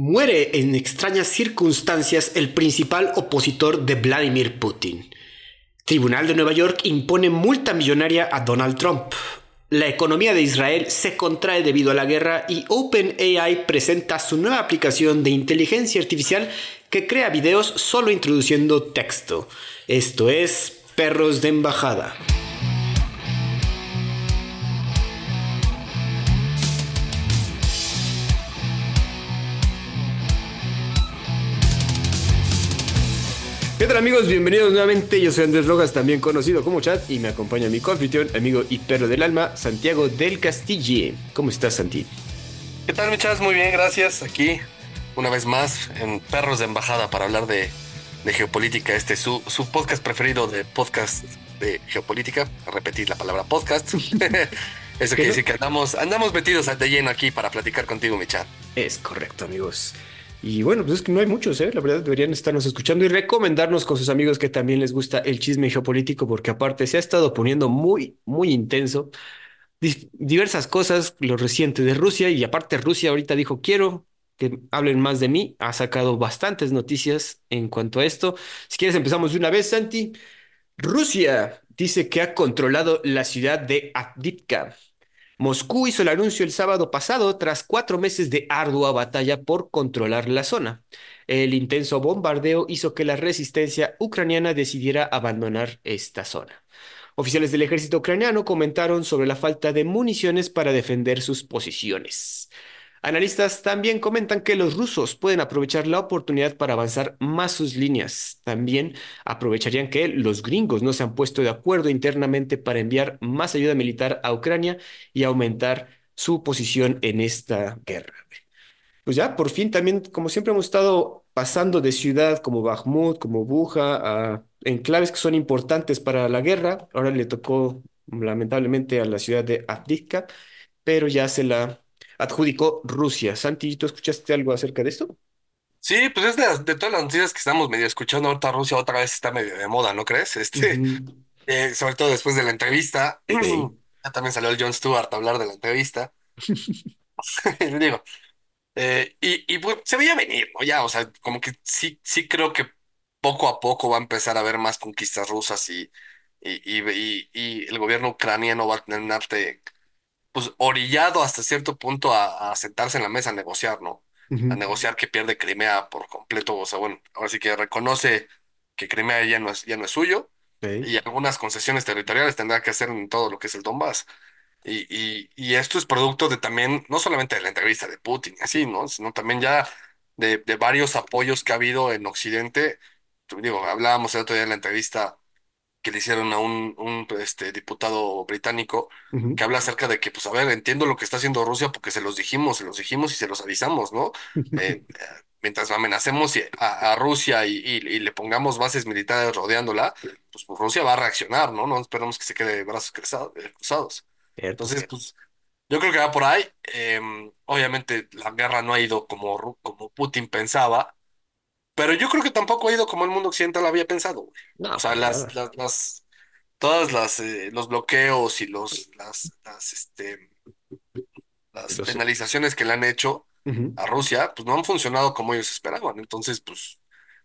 Muere en extrañas circunstancias el principal opositor de Vladimir Putin. Tribunal de Nueva York impone multa millonaria a Donald Trump. La economía de Israel se contrae debido a la guerra y OpenAI presenta su nueva aplicación de inteligencia artificial que crea videos solo introduciendo texto. Esto es Perros de Embajada. Tal amigos? Bienvenidos nuevamente. Yo soy Andrés Rojas, también conocido como Chat, y me acompaña mi coanfitrión, amigo y perro del alma, Santiago del Castillo. ¿Cómo estás, Santi? ¿Qué tal, mi Muy bien, gracias. Aquí, una vez más, en Perros de Embajada para hablar de, geopolítica. Este es su, su, podcast preferido de podcast de geopolítica. Repetir la palabra podcast. Eso quiere decir que andamos, andamos metidos de lleno aquí para platicar contigo, mi chat. Es correcto, amigos. Y bueno, pues es que no hay muchos, ¿eh? La verdad deberían estarnos escuchando y recomendarnos con sus amigos que también les gusta el chisme geopolítico, porque aparte se ha estado poniendo muy, muy intenso. diversas cosas, lo reciente de Rusia, y aparte Rusia ahorita dijo, quiero que hablen más de mí. Ha sacado bastantes noticias en cuanto a esto. Si quieres, empezamos de una vez, Santi. Rusia dice que ha controlado la ciudad de Avdiivka Moscú hizo el anuncio el sábado pasado tras cuatro meses de ardua batalla por controlar la zona. El intenso bombardeo hizo que la resistencia ucraniana decidiera abandonar esta zona. Oficiales del ejército ucraniano comentaron sobre la falta de municiones para defender sus posiciones. Analistas también comentan que los rusos pueden aprovechar la oportunidad para avanzar más sus líneas. También aprovecharían que los gringos no se han puesto de acuerdo internamente para enviar más ayuda militar a Ucrania y aumentar su posición en esta guerra. Pues ya, por fin también, como siempre hemos estado pasando de ciudad como Bakhmut, como Buja, a enclaves que son importantes para la guerra. Ahora le tocó lamentablemente a la ciudad de Avdiivka, pero ya se la adjudicó Rusia. Santi, ¿tú escuchaste algo acerca de esto? Sí, pues es de, todas las noticias que estamos medio escuchando ahorita, Rusia otra vez está medio de moda, ¿no crees? Este, eh, sobre todo después de la entrevista. ya también salió el Jon Stewart a hablar de la entrevista. Digo, eh, y, y pues, se veía venir, ¿no? Ya, o sea, como que sí, sí creo que poco a poco va a empezar a haber más conquistas rusas y, y, y, y el gobierno ucraniano va a tener pues orillado hasta cierto punto a, sentarse en la mesa a negociar, ¿no? A negociar que pierde Crimea por completo, o sea, bueno, ahora sí que reconoce que Crimea ya no es, ya no es suyo y algunas concesiones territoriales tendrá que hacer en todo lo que es el Donbass. Y, y, y esto es producto de también, no solamente de la entrevista de Putin, así, ¿no? Sino también ya de, de varios apoyos que ha habido en Occidente. Digo, hablábamos el otro día en la entrevista que le hicieron a un, un este, diputado británico que habla acerca de que, pues, a ver, entiendo lo que está haciendo Rusia porque se los dijimos, se los dijimos y se los avisamos, ¿no? Eh, mientras amenacemos a, a Rusia y, y, le pongamos bases militares rodeándola, pues, pues, Rusia va a reaccionar, ¿no? No esperamos que se quede de brazos eh, cruzados. Entonces, pues, yo creo que va por ahí. Em, obviamente, la guerra no ha ido como, como Putin pensaba, pero yo creo que tampoco ha ido como el mundo occidental había pensado, o sea, las, las, las, todas las, eh, los bloqueos y los, las, las, este, las penalizaciones que le han hecho a Rusia, pues no han funcionado como ellos esperaban. Entonces, pues,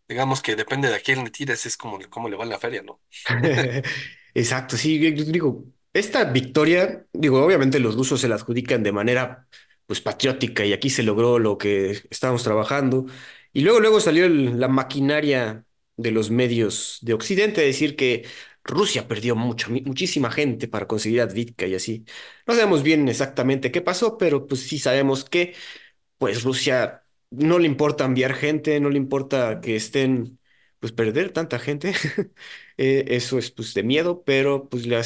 digamos que depende de a quién le tires, es como cómo le va en la feria, ¿no? Exacto, sí, yo digo, esta victoria, digo, obviamente los rusos se la adjudican de manera pues patriótica y aquí se logró lo que estábamos trabajando. Y luego, luego salió la maquinaria de los medios de Occidente a decir que Rusia perdió muchísima gente para conseguir Advitka y así. No sabemos bien exactamente qué pasó, pero pues sí sabemos que pues Rusia no le importa enviar gente, no le importa que estén pues perder tanta gente, eh, eso es pues de miedo, pero pues le,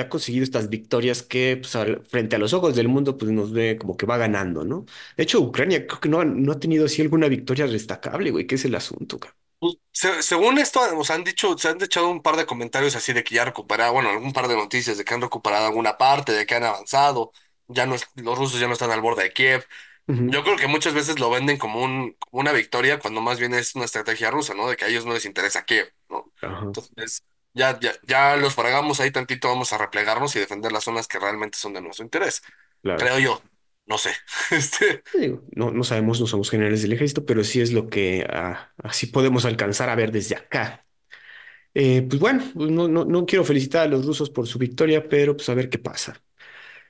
ha conseguido estas victorias que pues, frente a los ojos del mundo pues nos ve como que va ganando, ¿no? De hecho, Ucrania creo que no, no ha tenido así alguna victoria destacable, güey, ¿qué es el asunto, pues, según esto, o han dicho, se han echado un par de comentarios así de que ya recuperaron, bueno, algún par de noticias de que han recuperado alguna parte, de que han avanzado, ya no los rusos ya no están al borde de Kiev, yo creo que muchas veces lo venden como, un, una victoria cuando más bien es una estrategia rusa, ¿no? De que a ellos no les interesa qué, ¿no? Entonces, ya, ya, ya los fregamos ahí tantito, vamos a replegarnos y defender las zonas que realmente son de nuestro interés, creo yo. no sé. Este, Digo, no, no sabemos, no somos generales del ejército, pero sí es lo que ah, así podemos alcanzar a ver desde acá. Eh, pues bueno, pues no, no, no quiero felicitar a los rusos por su victoria, pero pues a ver qué pasa.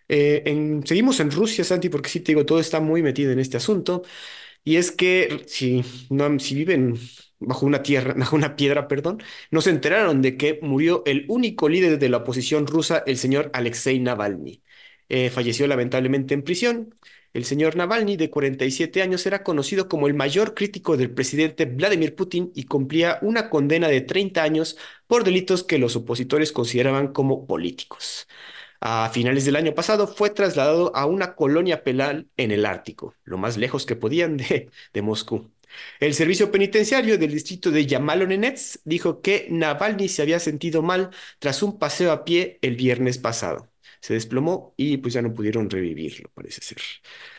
Eh, en- seguimos en Rusia, Santi, porque sí te digo, todo está muy metido en este asunto. Y es que si, viven bajo una tierra, bajo una piedra, perdón, no se enteraron de que murió el único líder de la oposición rusa, el señor Alexei Navalny. Eh, falleció lamentablemente en prisión. El señor Navalny, de 47 años, era conocido como el mayor crítico del presidente Vladimir Putin y cumplía una condena de 30 años por delitos que los opositores consideraban como políticos. A finales del año pasado fue trasladado a una colonia penal en el Ártico, lo más lejos que podían de, Moscú. El servicio penitenciario del distrito de Yamalonenets dijo que Navalny se había sentido mal tras un paseo a pie el viernes pasado. Se desplomó y pues ya no pudieron revivirlo, parece ser.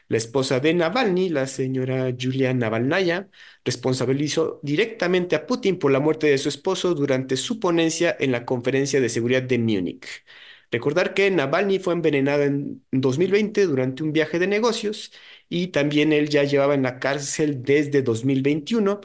La esposa de Navalny, la señora Yulia Navalnaya, responsabilizó directamente a Putin por la muerte de su esposo durante su ponencia en la conferencia de seguridad de Múnich. Recordar que Navalny fue envenenado en 2020 durante un viaje de negocios y también él ya llevaba en la cárcel desde 2021,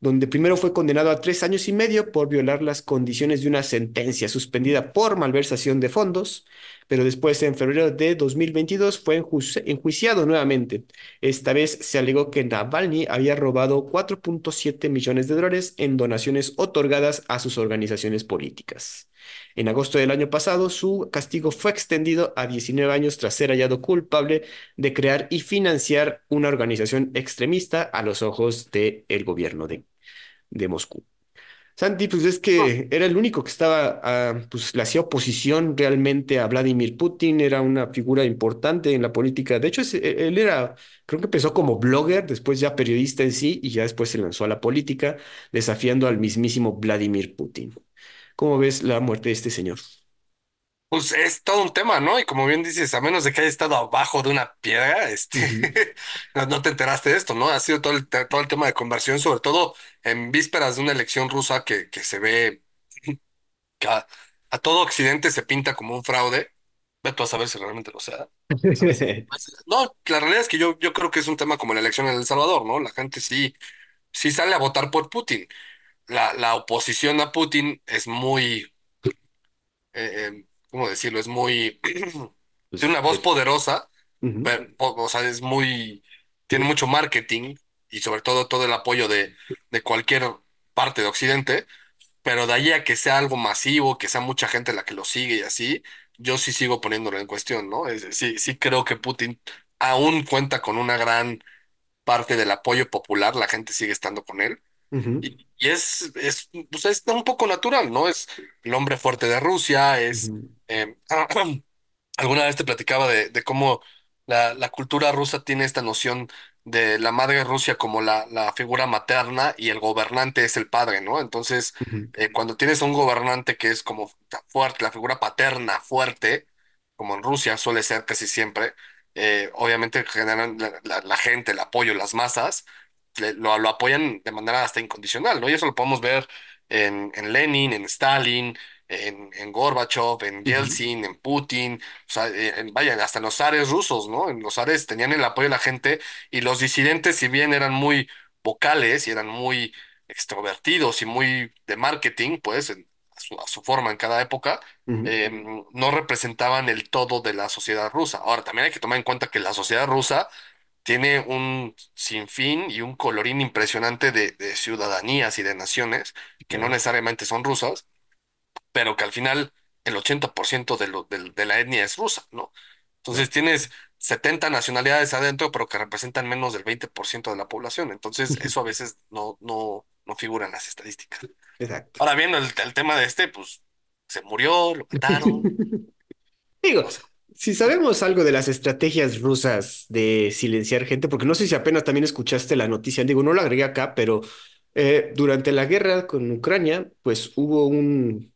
donde primero fue condenado a tres años y medio por violar las condiciones de una sentencia suspendida por malversación de fondos, pero después en febrero de 2022 fue enju- enjuiciado nuevamente. Esta vez se alegó que Navalny había robado 4.7 millones de dólares en donaciones otorgadas a sus organizaciones políticas. En agosto del año pasado, su castigo fue extendido a 19 años tras ser hallado culpable de crear y financiar una organización extremista a los ojos del gobierno de Moscú. Santi, pues es que era el único que estaba, ah, pues le hacía oposición realmente a Vladimir Putin, era una figura importante en la política. De hecho, es- e- él era, creo que empezó como blogger, después ya periodista en sí, y ya después se lanzó a la política, desafiando al mismísimo Vladimir Putin. ¿Cómo ves la muerte de este señor? Pues es todo un tema, ¿no? Y como bien dices, a menos de que haya estado abajo de una piedra, este, no, no te enteraste de esto, ¿no? Ha sido todo el, todo el tema de conversión, sobre todo en vísperas de una elección rusa que, que se ve que a, a todo Occidente se pinta como un fraude. Ve tú a saber si realmente lo sea. No, la realidad es que yo, yo creo que es un tema como la elección en El Salvador, ¿no? La gente sí, sí sale a votar por Putin. La, la oposición a Putin es muy, eh, eh, ¿cómo decirlo? Es muy, tiene Pues, una voz eh, poderosa, pero, o sea, es muy, tiene mucho marketing y sobre todo todo el apoyo de, de cualquier parte de Occidente, pero de ahí a que sea algo masivo, que sea mucha gente la que lo sigue y así, yo sí sigo poniéndolo en cuestión, ¿no? Es- sí, sí creo que Putin aún cuenta con una gran parte del apoyo popular, la gente sigue estando con él. Y, y es, es, pues es un poco natural, ¿no? Es el hombre fuerte de Rusia, es... eh, Alguna vez te platicaba de, de cómo la, la cultura rusa tiene esta noción de la madre Rusia como la, la figura materna y el gobernante es el padre, ¿no? Entonces, ujú, eh, cuando tienes a un gobernante que es como fuerte, la figura paterna fuerte, como en Rusia suele ser casi siempre, eh, obviamente generan la, la- la gente, el apoyo, las masas, le- lo, lo apoyan de manera hasta incondicional, ¿no? Y eso lo podemos ver en, en Lenin, en Stalin, en, en Gorbachev, en Yeltsin, en Putin. O sea, eh, en- vaya, hasta en los zares rusos, ¿no? En los zares tenían el apoyo de la gente y los disidentes, si bien eran muy vocales y eran muy extrovertidos y muy de marketing, pues, en- a su, a su forma en cada época, eh, no representaban el todo de la sociedad rusa. Ahora, también hay que tomar en cuenta que la sociedad rusa tiene un sinfín y un colorín impresionante de, de ciudadanías y de naciones que no necesariamente son rusas pero que al final el 80% de, lo, de, de la etnia es rusa, ¿no? Entonces tienes 70 nacionalidades adentro, pero que representan menos del 20% de la población. Entonces eso a veces no, no, no figura en las estadísticas. Exacto. Ahora bien, el, el tema de este, pues se murió, lo mataron, Digo, si sabemos algo de las estrategias rusas de silenciar gente, porque no sé si apenas también escuchaste la noticia, digo, no lo agregué acá, pero eh, durante la guerra con Ucrania, pues hubo un-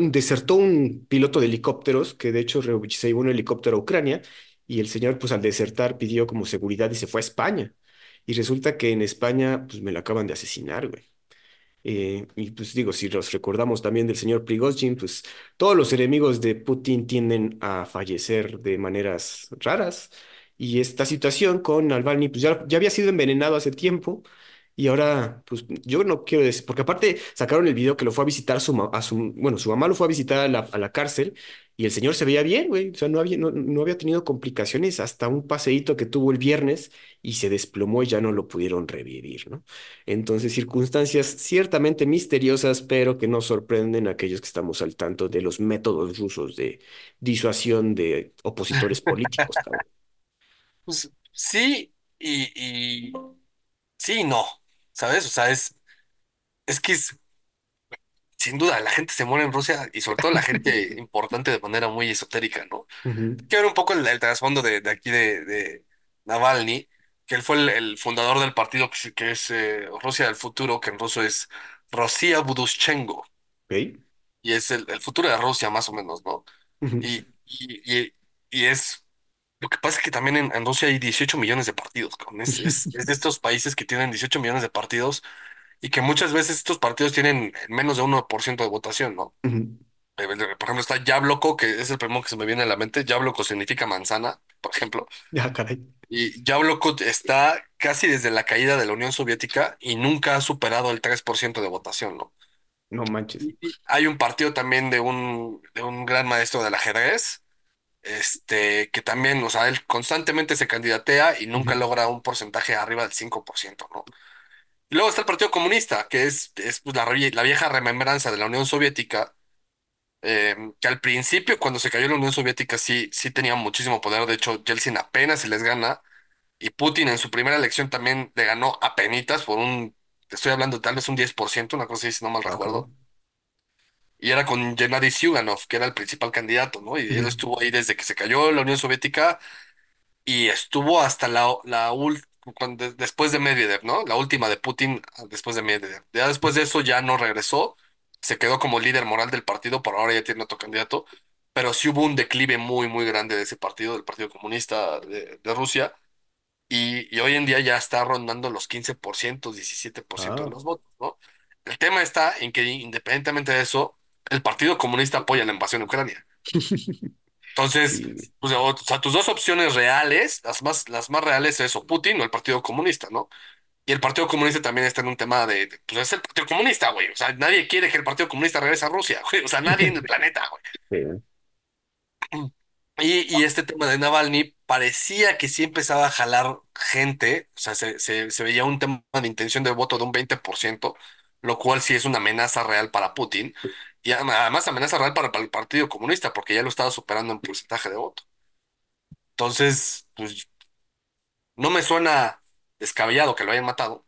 desertó un piloto de helicópteros, que de hecho se llevó un helicóptero a Ucrania, y el señor, pues al desertar, pidió como seguridad y se fue a España. Y resulta que en España, pues me lo acaban de asesinar, güey. Eh, y pues digo, si nos recordamos también del señor Prigozhin, pues todos los enemigos de Putin tienden a fallecer de maneras raras. Y esta situación con Navalny, pues ya, ya había sido envenenado hace tiempo y ahora, pues yo no quiero decir, porque aparte sacaron el video que lo fue a visitar su, a su, bueno, su mamá lo fue a visitar a la, a la cárcel y el señor se veía bien, güey, o sea, no había, no, no había tenido complicaciones hasta un paseíto que tuvo el viernes y se desplomó y ya no lo pudieron revivir, ¿no? Entonces, circunstancias ciertamente misteriosas, pero que nos sorprenden a aquellos que estamos al tanto de los métodos rusos de disuasión de opositores políticos. Pues sí y, y sí no, ¿sabes? O sea, es, es que es, sin duda la gente se muere en Rusia y sobre todo la gente importante de manera muy esotérica, ¿no? Ujú, Quiero ver un poco el, el trasfondo de, de aquí de, de Navalny, que él fue el, el fundador del partido que, es eh, Rusia del Futuro, que en ruso es Rossiya Budushchenko, ok, y es el, el futuro de Rusia más o menos, ¿no? ujú, Y, y, y, y es... Lo que pasa es que también en, en Rusia hay 18 millones de partidos, cabrón. Es, es, es de estos países que tienen 18 millones de partidos y que muchas veces estos partidos tienen menos de uno por ciento de votación, ¿no? ujú. Eh, Por ejemplo, está Yabloko, que es el primero que se me viene a la mente. Yabloko significa manzana, por ejemplo. Ya, caray, Y Yabloko está casi desde la caída de la Unión Soviética y nunca ha superado el 3% de votación, ¿no? no manches. Y, y hay un partido también de un, de un gran maestro del ajedrez, este, que también, o sea, él constantemente se candidatea y nunca logra un porcentaje arriba del 5%, ¿no? Y luego está el Partido Comunista, que es, es pues, la, vieja remembranza de la Unión Soviética eh, que al principio, cuando se cayó la Unión Soviética, sí, sí tenía muchísimo poder. De hecho, Yeltsin apenas se les gana. Y Putin en su primera elección también le ganó a penitas por un, te estoy hablando tal vez un 10% una cosa así, si no mal ah, recuerdo. Y era con Gennady Zyuganov, que era el principal candidato, ¿no? Y él estuvo ahí desde que se cayó la Unión Soviética y estuvo hasta la, la ul- cuando- después de Medvedev, ¿no? La última de Putin ah, después de Medvedev. Ya después de eso ya no regresó, se quedó como líder moral del partido, por ahora ya tiene otro candidato, pero sí hubo un declive muy, muy grande de ese partido, del Partido Comunista de, de Rusia, y, y hoy en día ya está rondando los 15%, 17% de Ah, los votos, ¿no? El tema está en que independientemente de eso, el Partido Comunista apoya la invasión a Ucrania. Entonces, pues, o o sea, tus dos opciones reales, las más, las más reales es o Putin o el Partido Comunista, ¿no? Y el Partido Comunista también está en un tema de, de, pues es el Partido Comunista, güey. O sea, nadie quiere que el Partido Comunista regrese a Rusia, güey. O sea, nadie en el planeta, güey. Sí, Y, y este tema de Navalny parecía que sí empezaba a jalar gente, o sea, se, se, se veía un tema de intención de voto de un 20%, lo cual sí es una amenaza real para Putin. Y además amenaza real para, para el Partido Comunista, porque ya lo estaba superando en porcentaje de voto. Entonces, pues no me suena descabellado que lo hayan matado.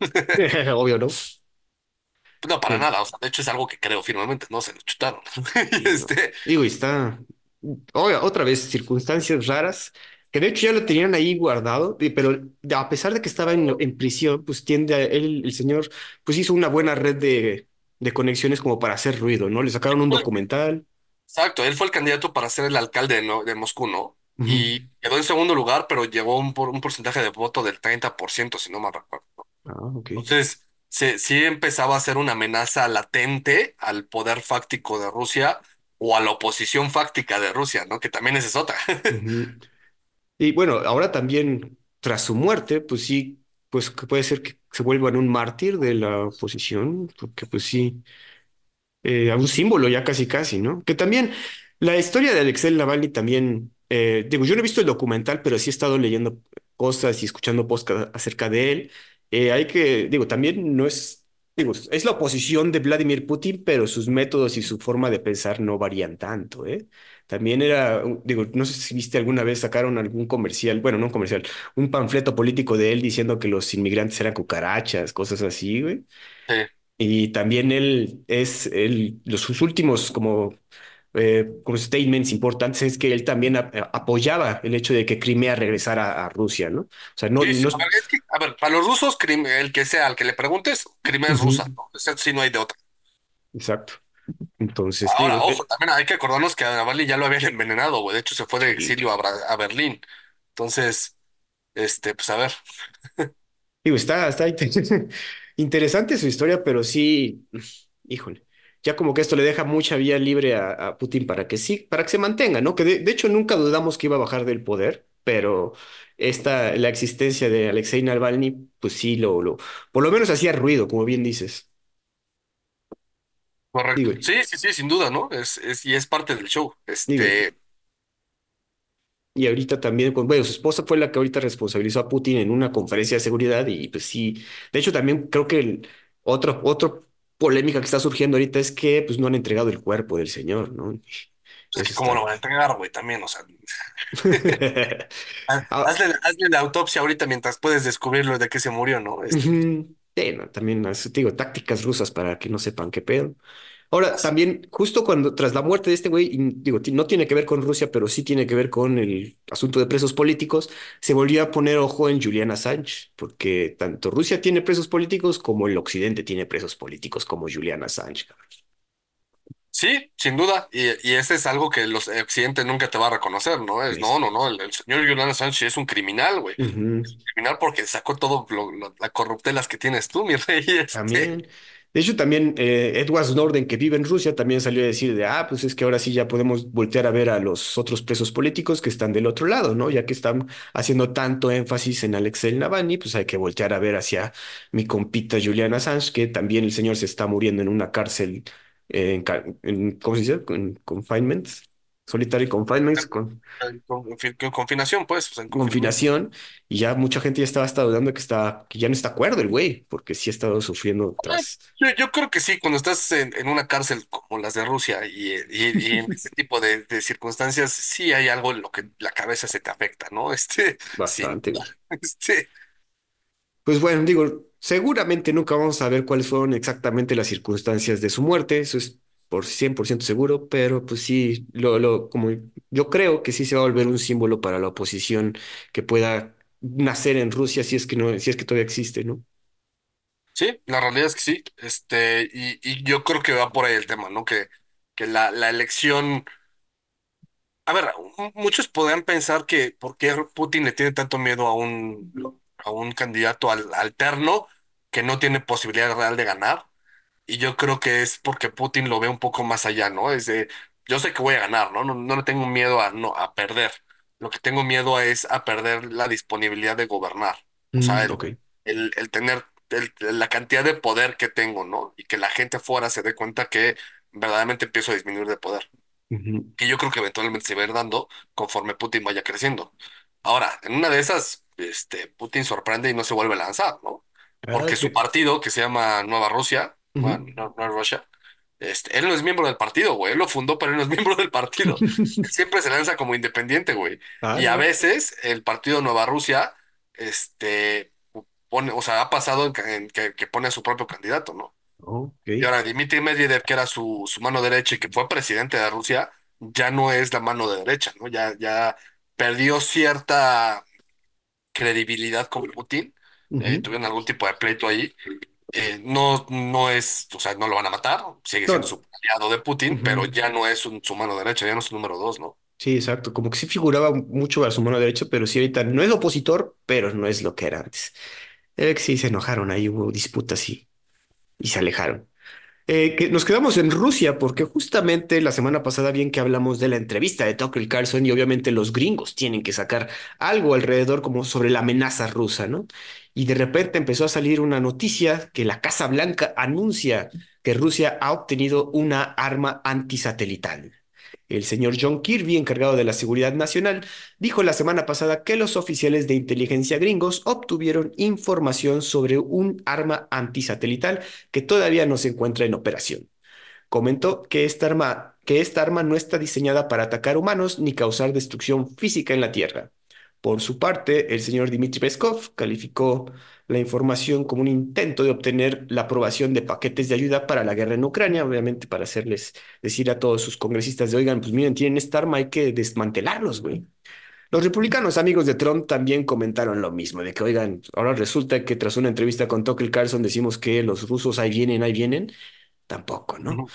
Obvio, ¿no? No, para nada. O sea, de hecho es algo que creo firmemente. No se lo chutaron. Este, Digo, y está, otra vez, circunstancias raras, que de hecho ya lo tenían ahí guardado, pero a pesar de que estaba en, en prisión, pues tiende a, él, el señor, pues hizo una buena red de, de conexiones como para hacer ruido, ¿no? Le sacaron un documental. exacto, él fue el candidato para ser el alcalde, ¿no? de Moscú, ¿no? Y quedó en segundo lugar, pero llegó un, por, un porcentaje de voto del 30% si no mal recuerdo. ¿no? Ah. Entonces, se, sí empezaba a ser una amenaza latente al poder fáctico de Rusia o a la oposición fáctica de Rusia, ¿no? Que también esa es otra. Y bueno, ahora también, tras su muerte, pues sí, pues que puede ser que se vuelvan un mártir de la oposición, porque pues sí, eh, a un símbolo ya casi casi, ¿no? Que también la historia de Alexei Navalny también, eh, digo, yo no he visto el documental, pero sí he estado leyendo cosas y escuchando podcasts acerca de él. Eh, hay que, digo, también no es, digo, es la oposición de Vladimir Putin, pero sus métodos y su forma de pensar no varían tanto, ¿eh? También era, digo, no sé si viste alguna vez sacaron algún comercial, bueno, no un comercial, un panfleto político de él diciendo que los inmigrantes eran cucarachas, cosas así, güey. Sí. Y también él es, él, los sus últimos como, eh, como statements importantes es que él también a- apoyaba el hecho de que Crimea regresara a Rusia, ¿no? O sea, no, Sí, sí, no, a ver, es que, a ver, para los rusos, el que sea, al que le preguntes, Crimea es rusa, ¿no? Sí no hay de otra. exacto. Entonces, Ahora, digo, ojo, también hay que acordarnos que a Navalny ya lo habían envenenado, güey. De hecho, se fue de sí, exilio a, Bra- a Berlín. Entonces, este, pues a ver. digo, está, está inte- interesante su historia, pero sí, híjole, ya como que esto le deja mucha vía libre a, a Putin para que sí, para que se mantenga, ¿no? Que de, de hecho nunca dudamos que iba a bajar del poder. pero esta, la existencia de Alexei Navalny, pues sí, lo, lo, por lo menos hacía ruido, como bien dices. Digo, Correcto. Sí, sí, sí, sin duda, ¿no? Es, es, y es parte del show. digo, Este, y ahorita también, con, bueno, su esposa fue la que ahorita responsabilizó a Putin en una conferencia de seguridad y pues sí, de hecho también creo que el, otro, otro polémica que está surgiendo ahorita es que pues no han entregado el cuerpo del señor, ¿no? es Eso que cómo lo está. van a entregar, güey, también, o sea, ha- Ah, hazle, hazle la autopsia ahorita mientras puedes descubrirlo de qué se murió, ¿no? Este, ujú. Sí, no, también, digo, tácticas rusas para que no sepan qué pedo. Ahora, también, justo cuando, tras la muerte de este güey, y digo, no tiene que ver con Rusia, pero sí tiene que ver con el asunto de presos políticos, se volvió a poner ojo en Julian Assange, porque tanto Rusia tiene presos políticos como el Occidente tiene presos políticos como Julian Assange. cabrón. Sí, sin duda. Y, y ese es algo que los occidentes nunca te va a reconocer, ¿no? Es, no, no, no. El, el señor Julian Assange es un criminal, güey. ujú. Criminal porque sacó todo lo, lo- la corruptelas que tienes tú, mi rey. Este. También. De hecho, también eh, Edward Snowden, que vive en Rusia, también salió a decir de, ah, pues es que ahora sí ya podemos voltear a ver a los otros presos políticos que están del otro lado, ¿no? Ya que están haciendo tanto énfasis en Alexei Navalny, pues hay que voltear a ver hacia mi compita Julian Assange, que también el señor se está muriendo en una cárcel, en, ¿cómo se dice? En confinement, solitary confinement, con confinación, pues, o sea, en confinación, y ya mucha gente ya estaba hasta dudando que, está, que ya no está acuerdo el güey, porque sí ha estado sufriendo Eh, tras... Yo, yo creo que sí, cuando estás en, en una cárcel como las de Rusia y, y- y en ese tipo de, de circunstancias, sí hay algo en lo que la cabeza se te afecta, ¿no? Este, Bastante, güey. Este, Pues bueno, digo, seguramente nunca vamos a ver cuáles fueron exactamente las circunstancias de su muerte, eso es por 100% seguro, pero pues sí, lo, lo, como yo creo que sí se va a volver un símbolo para la oposición que pueda nacer en Rusia si es que no, si es que todavía existe, ¿no? sí, la realidad es que sí. Este, y, y yo creo que va por ahí el tema, ¿no? Que, que la, la elección. A ver, muchos podrían pensar que por qué Putin le tiene tanto miedo a un, a un candidato al- alterno que no tiene posibilidad real de ganar. Y yo creo que es porque Putin lo ve un poco más allá, ¿no? Es de, yo sé que voy a ganar, ¿no? No, no le tengo miedo a, no, a perder. Lo que tengo miedo es a perder la disponibilidad de gobernar. O sea, Mm, el, ok. el, el tener el- la cantidad de poder que tengo, ¿no? Y que la gente fuera se dé cuenta que verdaderamente empiezo a disminuir de poder Ujú. que yo creo que eventualmente se va a ir dando conforme Putin vaya creciendo. Ahora, en una de esas, este, Putin sorprende y no se vuelve a lanzar, ¿no? Ah, Porque su partido, que se llama Nueva Rusia, Nueva, ujú. Nueva- Nueva Russia, este, él no es miembro del partido, güey. Él lo fundó, pero él no es miembro del partido. Siempre se lanza como independiente, güey. Ah, Y a veces el partido Nueva Rusia, este, pone, o sea, ha pasado en, que, en que que pone a su propio candidato, ¿no? Ok. Y ahora Dmitry Medvedev, que era su, su mano derecha y que fue presidente de Rusia, ya no es la mano de derecha, ¿no? Ya, ya perdió cierta credibilidad con Putin. Eh, Ujú. tuvieron algún tipo de pleito ahí. Eh, no, no es, o sea, no lo van a matar, sigue siendo su aliado de Putin, pero ya no es un- su mano derecha, ya no es su número dos, ¿no? Sí, exacto. Como que sí figuraba mucho a su mano derecha, pero sí ahorita no es opositor, pero no es lo que era antes. Eh, que sí se enojaron, ahí hubo disputas y, y se alejaron. Eh, que nos quedamos en Rusia porque justamente la semana pasada bien que hablamos de la entrevista de Tucker Carlson y obviamente los gringos tienen que sacar algo alrededor como sobre la amenaza rusa, ¿no? Y de repente empezó a salir una noticia que la Casa Blanca anuncia que Rusia ha obtenido una arma antisatelital. El señor John Kirby, encargado de la seguridad nacional, dijo la semana pasada que los oficiales de inteligencia gringos obtuvieron información sobre un arma antisatelital que todavía no se encuentra en operación. Comentó que esta arma, que esta arma no está diseñada para atacar humanos ni causar destrucción física en la Tierra. Por su parte, el señor Dmitry Peskov calificó la información como un intento de obtener la aprobación de paquetes de ayuda para la guerra en Ucrania, obviamente para hacerles decir a todos sus congresistas de, oigan, pues miren, tienen esta arma, hay que desmantelarlos, güey. Los republicanos amigos de Trump también comentaron lo mismo, de que, oigan, ahora resulta que tras una entrevista con Tucker Carlson decimos que los rusos ahí vienen, ahí vienen. Tampoco, ¿no?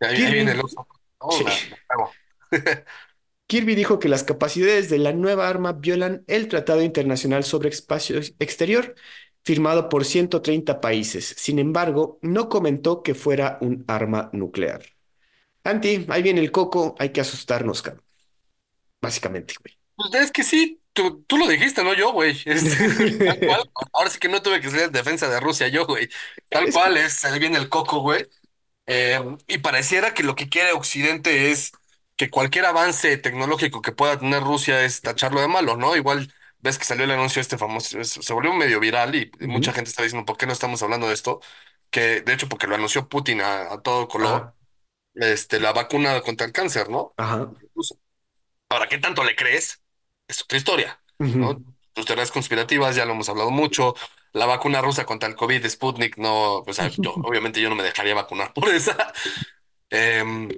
Ahí, ahí viene el Kirby, oso. Oh, sí. la, la cago. Kirby dijo que las capacidades de la nueva arma violan el Tratado Internacional sobre Espacio Exterior, firmado por 130 países. Sin embargo, no comentó que fuera un arma nuclear. Anti, ahí viene el coco, hay que asustarnos, cabrón. Básicamente, güey. Pues es que sí, tú, tú lo dijiste, no yo, güey. Este, tal cual. Ahora sí que no tuve que ser en defensa de Rusia yo, güey. Tal cual es, se viene el coco, güey. Eh, y pareciera que lo que quiere Occidente es que cualquier avance tecnológico que pueda tener Rusia es tacharlo de malo, ¿no? Igual ves que salió el anuncio este famoso, es- se volvió medio viral y mucha Ujú. gente está diciendo, ¿por qué no estamos hablando de esto? Que de hecho, porque lo anunció Putin a, a todo color, Ajá, este, la vacuna contra el cáncer, ¿no? ajá. Ahora, ¿qué tanto le crees? Es otra historia, ¿no? ujú. Tus teorías conspirativas ya lo hemos hablado mucho. La vacuna rusa contra el COVID, Sputnik, no, o sea, yo, obviamente yo no me dejaría vacunar por esa. Em,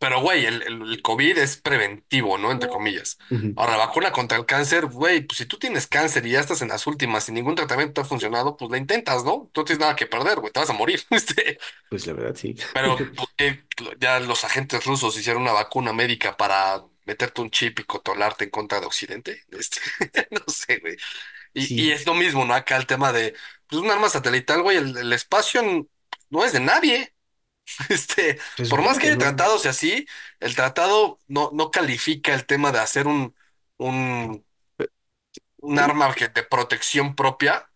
pero, güey, el, el, el COVID es preventivo, ¿no? Entre comillas. Ujú. Ahora, la vacuna contra el cáncer, güey, pues si tú tienes cáncer y ya estás en las últimas y ningún tratamiento ha funcionado, pues la intentas, ¿no? Tú no tienes nada que perder, güey, te vas a morir. Este, Pues la verdad, sí. pero ¿por qué ya los agentes rusos hicieron una vacuna médica para meterte un chip y controlarte en contra de Occidente? Este, no sé, güey. Y, y Sí, es lo mismo, ¿no? Acá el tema de, pues un arma satelital, güey, el, el espacio n- no es de nadie. Este, por más que haya tratados y así, el tratado no, no califica el tema de hacer un, un, arma que- de protección propia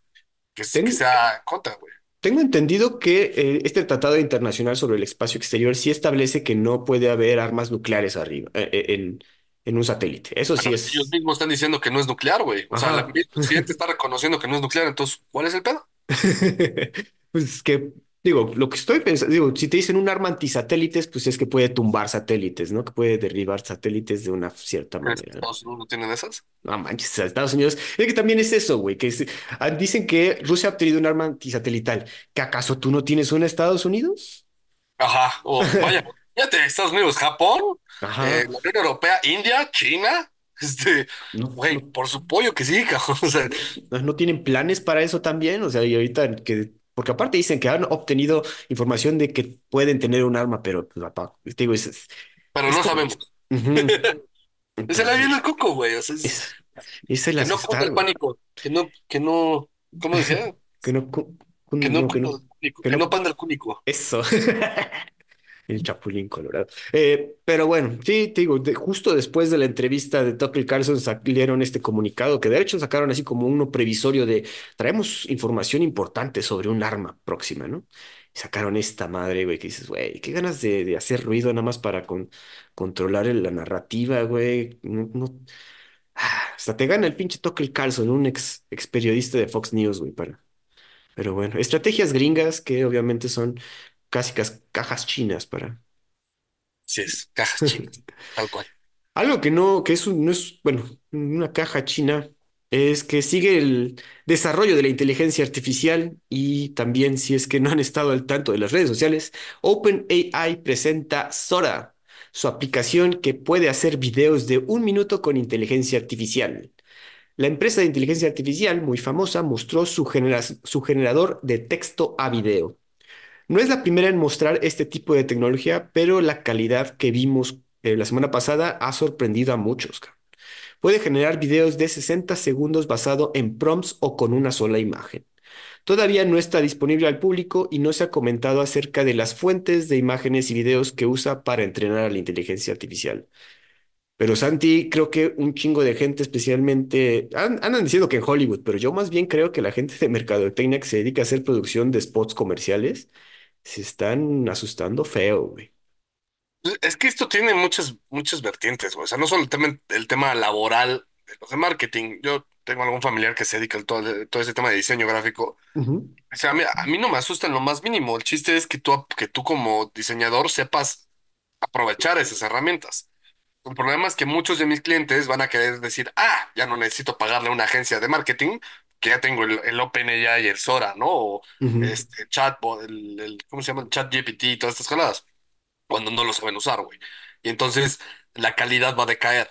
que, sea contra, güey. tengo entendido que eh, este Tratado Internacional sobre el Espacio Exterior sí establece que no puede haber armas nucleares arriba, eh, eh, en, en un satélite. Eso sí Pero ellos es. mismos están diciendo que no es nuclear, güey. O sea, la- el presidente está reconociendo que no es nuclear, entonces, ¿cuál es el pedo? Pues que, digo, lo que estoy pensando, digo, si te dicen un arma antisatélites, pues es que puede tumbar satélites, ¿no? Que puede derribar satélites de una cierta ¿Crees que manera. Estados Unidos no tienen esas? No manches, Estados Unidos. Es que también es eso, güey, que es- ah, dicen que Rusia ha obtenido un arma antisatelital. ¿Que acaso tú no tienes una Estados Unidos? Ajá, o vaya, fíjate, Estados Unidos, Japón, eh, la Unión Europea, India, China, este, No, güey, no, por su pollo que sí, cabrón. O sea, no no tienen planes para eso también. O sea, y ahorita que, porque aparte dicen que han obtenido información de que pueden tener un arma, pero pues, te digo, es, es, pero es no como. sabemos. Le viene Entonces, el coco, güey. O sea, es- es, es que no cunda asustar, el pánico, que no, que no, ¿cómo decía? Que no, Que no no, que no, que que no, panda el cúnico. eso. El Chapulín Colorado. Eh, pero bueno, sí, te digo, justo después de la entrevista de Tucker Carlson salieron este comunicado que de hecho sacaron así como uno previsorio de traemos información importante sobre un arma próxima, ¿no? Sacaron esta madre, güey, que dices, güey, qué ganas de, hacer ruido nada más para con- controlar la narrativa, güey. No, no- ah, hasta te gana el pinche Tucker Carlson, un ex, ex periodista de Fox News, güey, para. Pero bueno, estrategias gringas que obviamente son casi cas- cajas chinas para Sí, es cajas chinas, tal cual. Algo que no, que es un- no es, bueno, una caja china, es que sigue el desarrollo de la inteligencia artificial y también, si es que no han estado al tanto de las redes sociales, OpenAI presenta Sora, su aplicación que puede hacer videos de un minuto con inteligencia artificial. La empresa de inteligencia artificial muy famosa mostró su genera- su generador de texto a video. No es la primera en mostrar este tipo de tecnología, pero la calidad que vimos eh, la semana pasada ha sorprendido a muchos. Puede generar videos de 60 segundos basado en prompts o con una sola imagen. Todavía no está disponible al público y no se ha comentado acerca de las fuentes de imágenes y videos que usa para entrenar a la inteligencia artificial. Pero Santi, creo que un chingo de gente, especialmente, an- andan diciendo que en Hollywood, pero yo más bien creo que la gente de mercadotecnia que se dedica a hacer producción de spots comerciales, se están asustando feo, güey. Es que esto tiene muchas, muchas vertientes, güey. O sea, no solo el tema, el tema laboral de los de marketing. Yo tengo algún familiar que se dedica a todo, todo ese tema de diseño gráfico. O sea, a mí, a mí no me asusta en lo más mínimo. El chiste es que tú, que tú como diseñador sepas aprovechar esas herramientas. El problema es que muchos de mis clientes van a querer decir, ah, ya no necesito pagarle a una agencia de marketing, que ya tengo el, el OpenAI y el Sora, ¿no? O este chatbot, el, el- ¿cómo se llama? El ChatGPT y todas estas cosas cuando no lo saben usar, güey. Y entonces la calidad va a decaer.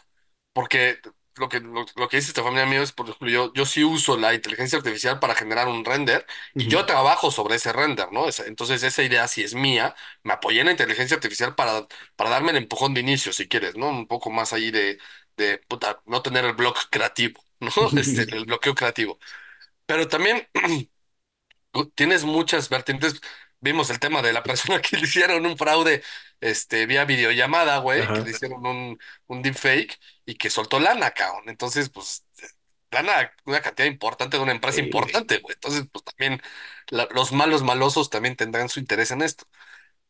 Porque lo que, lo, lo que dice esta familia mío es, por ejemplo, yo, yo sí uso la inteligencia artificial para generar un render y yo trabajo sobre ese render, ¿no? Esa- entonces esa idea sí es mía. Me apoyé en la inteligencia artificial para, para darme el empujón de inicio, si quieres, ¿no? Un poco más ahí de, de puta, no tener el bloque creativo, ¿no? Este, el bloqueo creativo. Pero también tienes muchas vertientes. vimos el tema de la persona que le hicieron un fraude este, vía videollamada, güey, que le hicieron un, un deepfake y que soltó lana, cabrón. Entonces, pues, lana, una cantidad importante de una empresa importante, güey. Entonces, pues también la- los malos malosos también tendrán su interés en esto.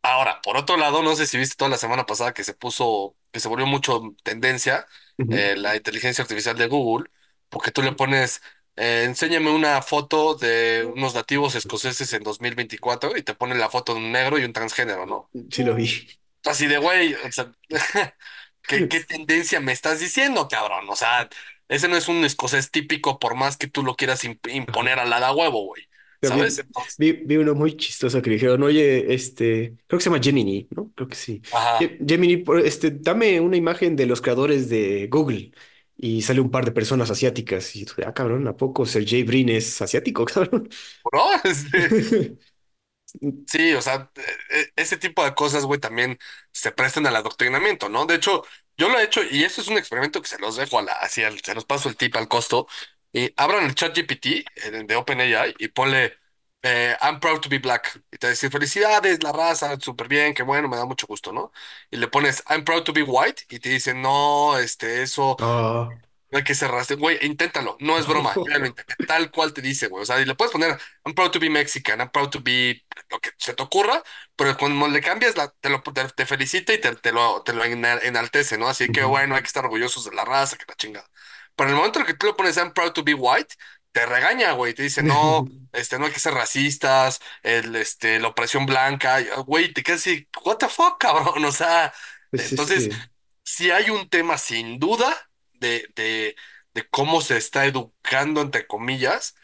Ahora, por otro lado, no sé si viste toda la semana pasada que se puso, que se volvió mucho tendencia ujú. eh, la inteligencia artificial de Google, porque tú le pones, eh, enséñame una foto de unos nativos escoceses en 2024 y te pone la foto de un negro y un transgénero, ¿no? Sí lo vi. Así de, güey, o sea, ¿qué, qué tendencia me estás diciendo, cabrón? O sea, ese no es un escocés típico por más que tú lo quieras imponer al lado a huevo, güey. ¿Sabes? Vi, vi uno muy chistoso que le dijeron, oye, este, creo que se llama Gemini, ¿no? Creo que sí. ajá. Ge- Gemini, por- este, dame una imagen de los creadores de Google. Y sale un par de personas asiáticas. Y tú, ah, cabrón, ¿a poco Sergey Brin es asiático, cabrón? ¿No? Este, Sí, o sea, e- e- ese tipo de cosas, güey, también se prestan al adoctrinamiento, ¿no? De hecho, yo lo he hecho y eso es un experimento que se los dejo a la, así, al- se los paso el tip al costo. Y abran el chat GPT eh, de OpenAI y ponle eh, I'm proud to be black. Y te dice, felicidades, la raza, súper bien, qué bueno, me da mucho gusto, ¿no? Y le pones I'm proud to be white y te dice, no, este, eso. Ah. No hay que cerrarse, güey, inténtalo, no es broma, ya lo intenté, tal cual te dice, güey, o sea, y le puedes poner, I'm proud to be Mexican, I'm proud to be lo que se te ocurra, pero cuando le cambias, la, te lo te, te felicita y te, te lo, te lo ena- enaltece, ¿no? Así que, Ujú. bueno, hay que estar orgullosos de la raza, que la chingada. Pero en el momento en que tú le pones, I'm proud to be white, te regaña, güey, te dice, no, este, no hay que ser racistas, el, este, la opresión blanca, ah, güey, te quedas así, what the fuck, cabrón, o sea, Pues es entonces que... si hay un tema sin duda de, de, de cómo se está educando, entre comillas,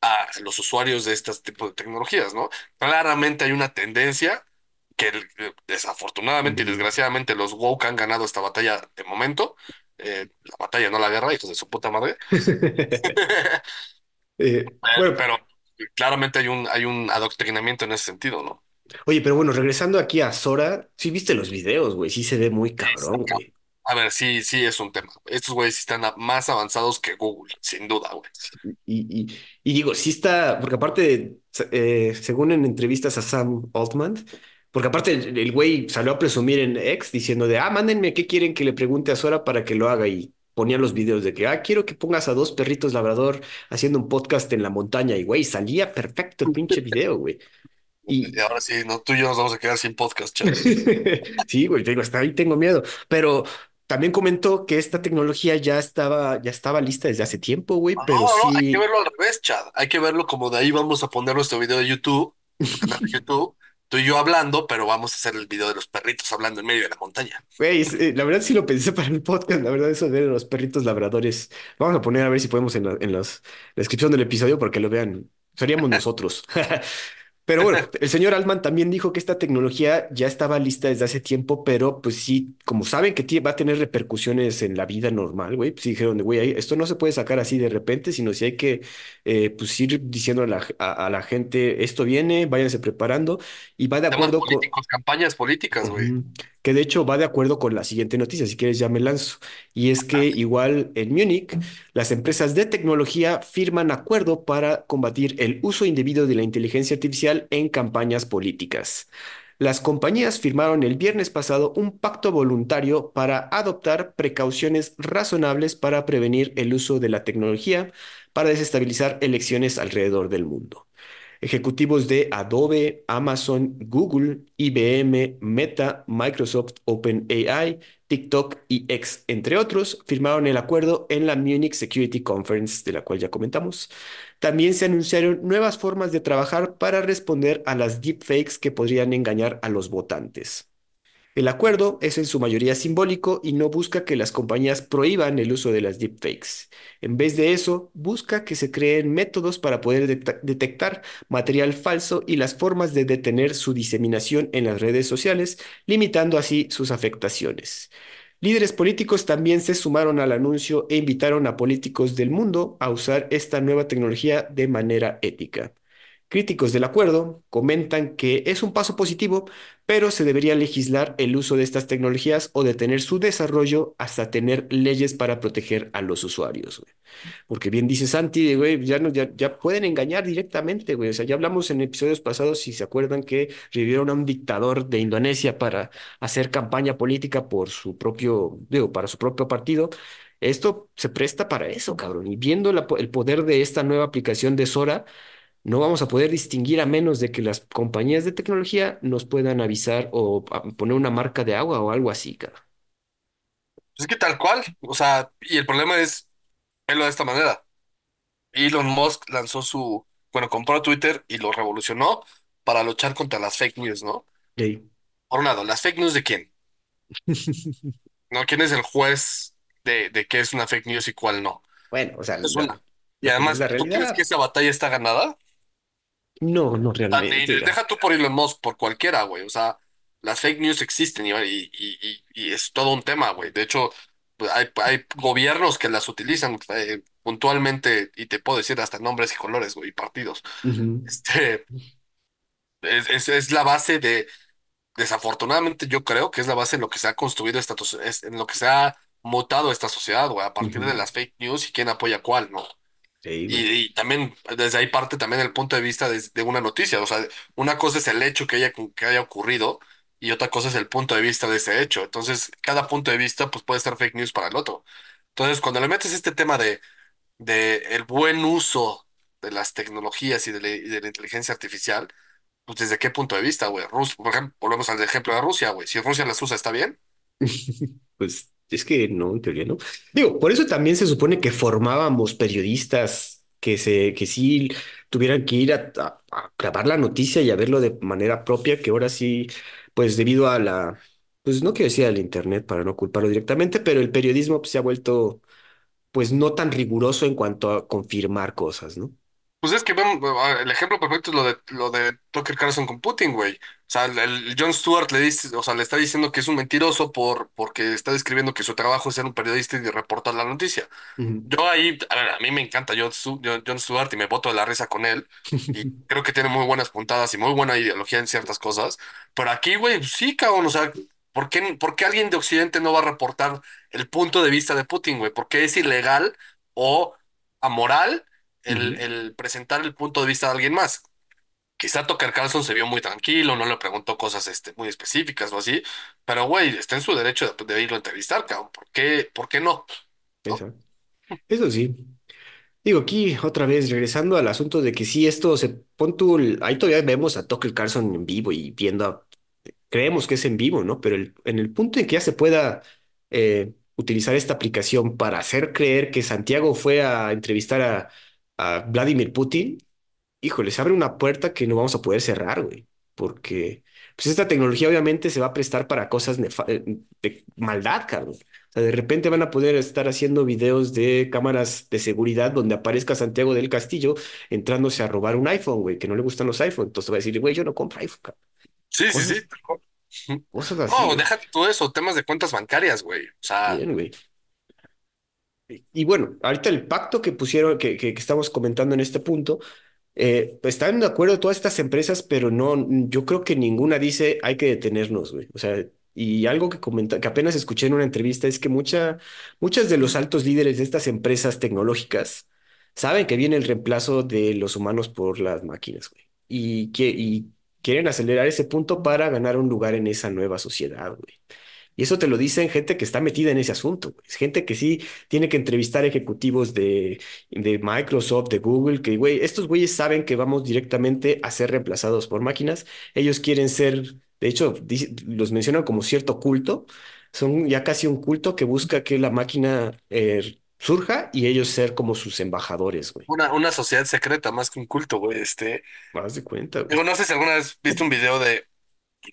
a los usuarios de este tipo de tecnologías, ¿no? Claramente hay una tendencia que eh, desafortunadamente y desgraciadamente los woke han ganado esta batalla de momento. Eh, la batalla, no la guerra, hijos de su puta madre. Eh, bueno, pero claramente hay un, hay un adoctrinamiento en ese sentido, ¿no? oye, pero bueno, regresando aquí a Sora, sí viste los videos, güey, sí se ve muy cabrón, güey. A ver, sí, sí es un tema. Estos güeyes están más avanzados que Google, sin duda, güey. Y, y, y digo, sí está, porque aparte, eh, según en entrevistas a Sam Altman, porque aparte el el güey salió a presumir en X diciendo de, ah, mándenme qué quieren que le pregunte a Sora para que lo haga y ponía los videos de que, ah, quiero que pongas a dos perritos labrador haciendo un podcast en la montaña y güey, salía perfecto el pinche video, güey. Y Y ahora sí, no, tú y yo nos vamos a quedar sin podcast, Chad. sí, güey, digo, hasta ahí tengo miedo, pero también comentó que esta tecnología ya estaba, ya estaba lista desde hace tiempo, güey, No, pero no, hay que verlo al revés, Chad. Hay que verlo como de ahí vamos a poner nuestro video de YouTube, canal de YouTube, tú y yo hablando, pero vamos a hacer el video de los perritos hablando en medio de la montaña. Güey, eh, la verdad sí lo pensé para el podcast, la verdad eso de los perritos labradores. Vamos a poner a ver si podemos en la, en los- la descripción del episodio para que lo vean. Seríamos nosotros. Pero bueno, el señor Altman también dijo que esta tecnología ya estaba lista desde hace tiempo, pero pues sí, como saben que va a tener repercusiones en la vida normal, güey, pues sí dijeron, güey, esto no se puede sacar así de repente, sino si hay que eh, pues ir diciendo a la, a, a la gente, esto viene, váyanse preparando, y va de acuerdo con, campañas políticas, güey. Que de hecho va de acuerdo con la siguiente noticia, si quieres ya me lanzo. Y es que igual en Múnich, las empresas de tecnología firman acuerdo para combatir el uso indebido de la inteligencia artificial en campañas políticas. Las compañías firmaron el viernes pasado un pacto voluntario para adoptar precauciones razonables para prevenir el uso de la tecnología para desestabilizar elecciones alrededor del mundo. Ejecutivos de Adobe, Amazon, Google, IBM, Meta, Microsoft, OpenAI, TikTok y X, entre otros, firmaron el acuerdo en la Munich Security Conference, de la cual ya comentamos. También se anunciaron nuevas formas de trabajar para responder a las deepfakes que podrían engañar a los votantes. El acuerdo es en su mayoría simbólico y no busca que las compañías prohíban el uso de las deepfakes. En vez de eso, busca que se creen métodos para poder detec- detectar material falso y las formas de detener su diseminación en las redes sociales, limitando así sus afectaciones. Líderes políticos también se sumaron al anuncio e invitaron a políticos del mundo a usar esta nueva tecnología de manera ética. Críticos del acuerdo comentan que es un paso positivo, pero se debería legislar el uso de estas tecnologías o detener su desarrollo hasta tener leyes para proteger a los usuarios. Porque bien dice Santi, güey, ya, pueden engañar directamente, güey. O sea, ya hablamos en episodios pasados, si se acuerdan, que revivieron a un dictador de Indonesia para hacer campaña política por su propio, digo, para su propio partido. Esto se presta para eso, cabrón. Y viendo el poder de esta nueva aplicación de Sora, no vamos a poder distinguir a menos de que las compañías de tecnología nos puedan avisar o a- poner una marca de agua o algo así, cabrón. Es que tal cual, o sea, y el problema es verlo de esta manera. Elon Musk lanzó su, bueno, compró Twitter y lo revolucionó para luchar contra las fake news, ¿no? Por un lado, ¿las fake news de quién? ¿No? ¿Quién es el juez de, de qué es una fake news y cuál no? Bueno, o sea, Es la-. Y además, la ¿tú crees que esa batalla está ganada? No, no realmente. deja tú por Elon Musk, por cualquiera, güey. O sea, las fake news existen y, y, y, y- es todo un tema, güey. De hecho, pues, hay, hay gobiernos que las utilizan eh, puntualmente y te puedo decir hasta nombres y colores, güey, y partidos. Este, es, es, es la base de, desafortunadamente yo creo que es la base en lo que se ha construido esta, en lo que se ha mutado esta sociedad, güey, a partir de las fake news y quién apoya cuál, ¿no? Sí, Y, güey. y también desde ahí parte también el punto de vista de, de una noticia. O sea, una cosa es el hecho que haya, que haya ocurrido y otra cosa es el punto de vista de ese hecho. Entonces, cada punto de vista pues puede ser fake news para el otro. Entonces, cuando le metes este tema de, de el buen uso de las tecnologías y de, la y de la inteligencia artificial, pues desde qué punto de vista, güey. Rus- por ejemplo, volvemos al ejemplo de Rusia, güey. Si Rusia las usa, ¿está bien? Pues es que no, en teoría no. Digo, por eso también se supone que formábamos periodistas que se, que sí tuvieran que ir a, a- grabar la noticia y a verlo de manera propia, que ahora sí, pues debido a la, pues no quiero decir al internet para no culparlo directamente, pero el periodismo pues, se ha vuelto pues no tan riguroso en cuanto a confirmar cosas, ¿no? Pues es que el ejemplo perfecto es lo de lo de Tucker Carlson con Putin, güey. O sea, el, el Jon Stewart le dice, o sea, le está diciendo que es un mentiroso por porque está describiendo que su trabajo es ser un periodista y reportar la noticia. Ujú. Yo ahí, a ver, a mí me encanta Jon, Stu- Jon- Jon Stewart y me boto de la risa con él. Y creo que tiene muy buenas puntadas y muy buena ideología en ciertas cosas. Pero aquí, güey, pues sí, cabrón, o sea, ¿por qué, por qué alguien de Occidente no va a reportar el punto de vista de Putin, güey? ¿Por qué es ilegal o amoral el, presentar el punto de vista de alguien más? Quizá Tucker Carlson se vio muy tranquilo, no le preguntó cosas este, muy específicas o así, pero güey, está en su derecho de, de irlo a entrevistar, cabrón. ¿Por qué, por qué no? ¿No? Eso, eso sí. Digo, aquí otra vez, regresando al asunto de que sí, esto se pon tú, ahí todavía vemos a Tucker Carlson en vivo y viendo, a- creemos que es en vivo, ¿no? Pero el- en el punto en que ya se pueda eh, utilizar esta aplicación para hacer creer que Santiago fue a entrevistar a, a Vladimir Putin, híjole, se abre una puerta que no vamos a poder cerrar, güey, porque pues esta tecnología obviamente se va a prestar para cosas eh, de maldad, cabrón. O sea, de repente van a poder estar haciendo videos de cámaras de seguridad donde aparezca Santiago del Castillo entrándose a robar un iPhone, güey, que no le gustan los iPhones. Entonces va a decir, güey, yo no compro iPhone, cabrón. Sí, sí, sí. Cosas, cosas así, No, güey. déjate tú eso, temas de cuentas bancarias, güey. O sea, Bien, güey. Y bueno, ahorita el pacto que pusieron, que, que, que estamos comentando en este punto, eh, están de acuerdo todas estas empresas, pero no, yo creo que ninguna dice hay que detenernos, güey. O sea, y algo que comenta, que apenas escuché en una entrevista es que mucha, muchas de los altos líderes de estas empresas tecnológicas saben que viene el reemplazo de los humanos por las máquinas, güey. Y, que, y quieren acelerar ese punto para ganar un lugar en esa nueva sociedad, güey. Y eso te lo dicen gente que está metida en ese asunto. güey. Es gente que sí tiene que entrevistar ejecutivos de, de Microsoft, de Google, que, güey, estos güeyes saben que vamos directamente a ser reemplazados por máquinas. Ellos quieren ser, de hecho, los mencionan como cierto culto. Son ya casi un culto que busca que la máquina eh, surja y ellos ser como sus embajadores, güey. una, una sociedad secreta más que un culto, güey. Este, Haz de cuenta, güey. digo, no sé si alguna vez viste un video de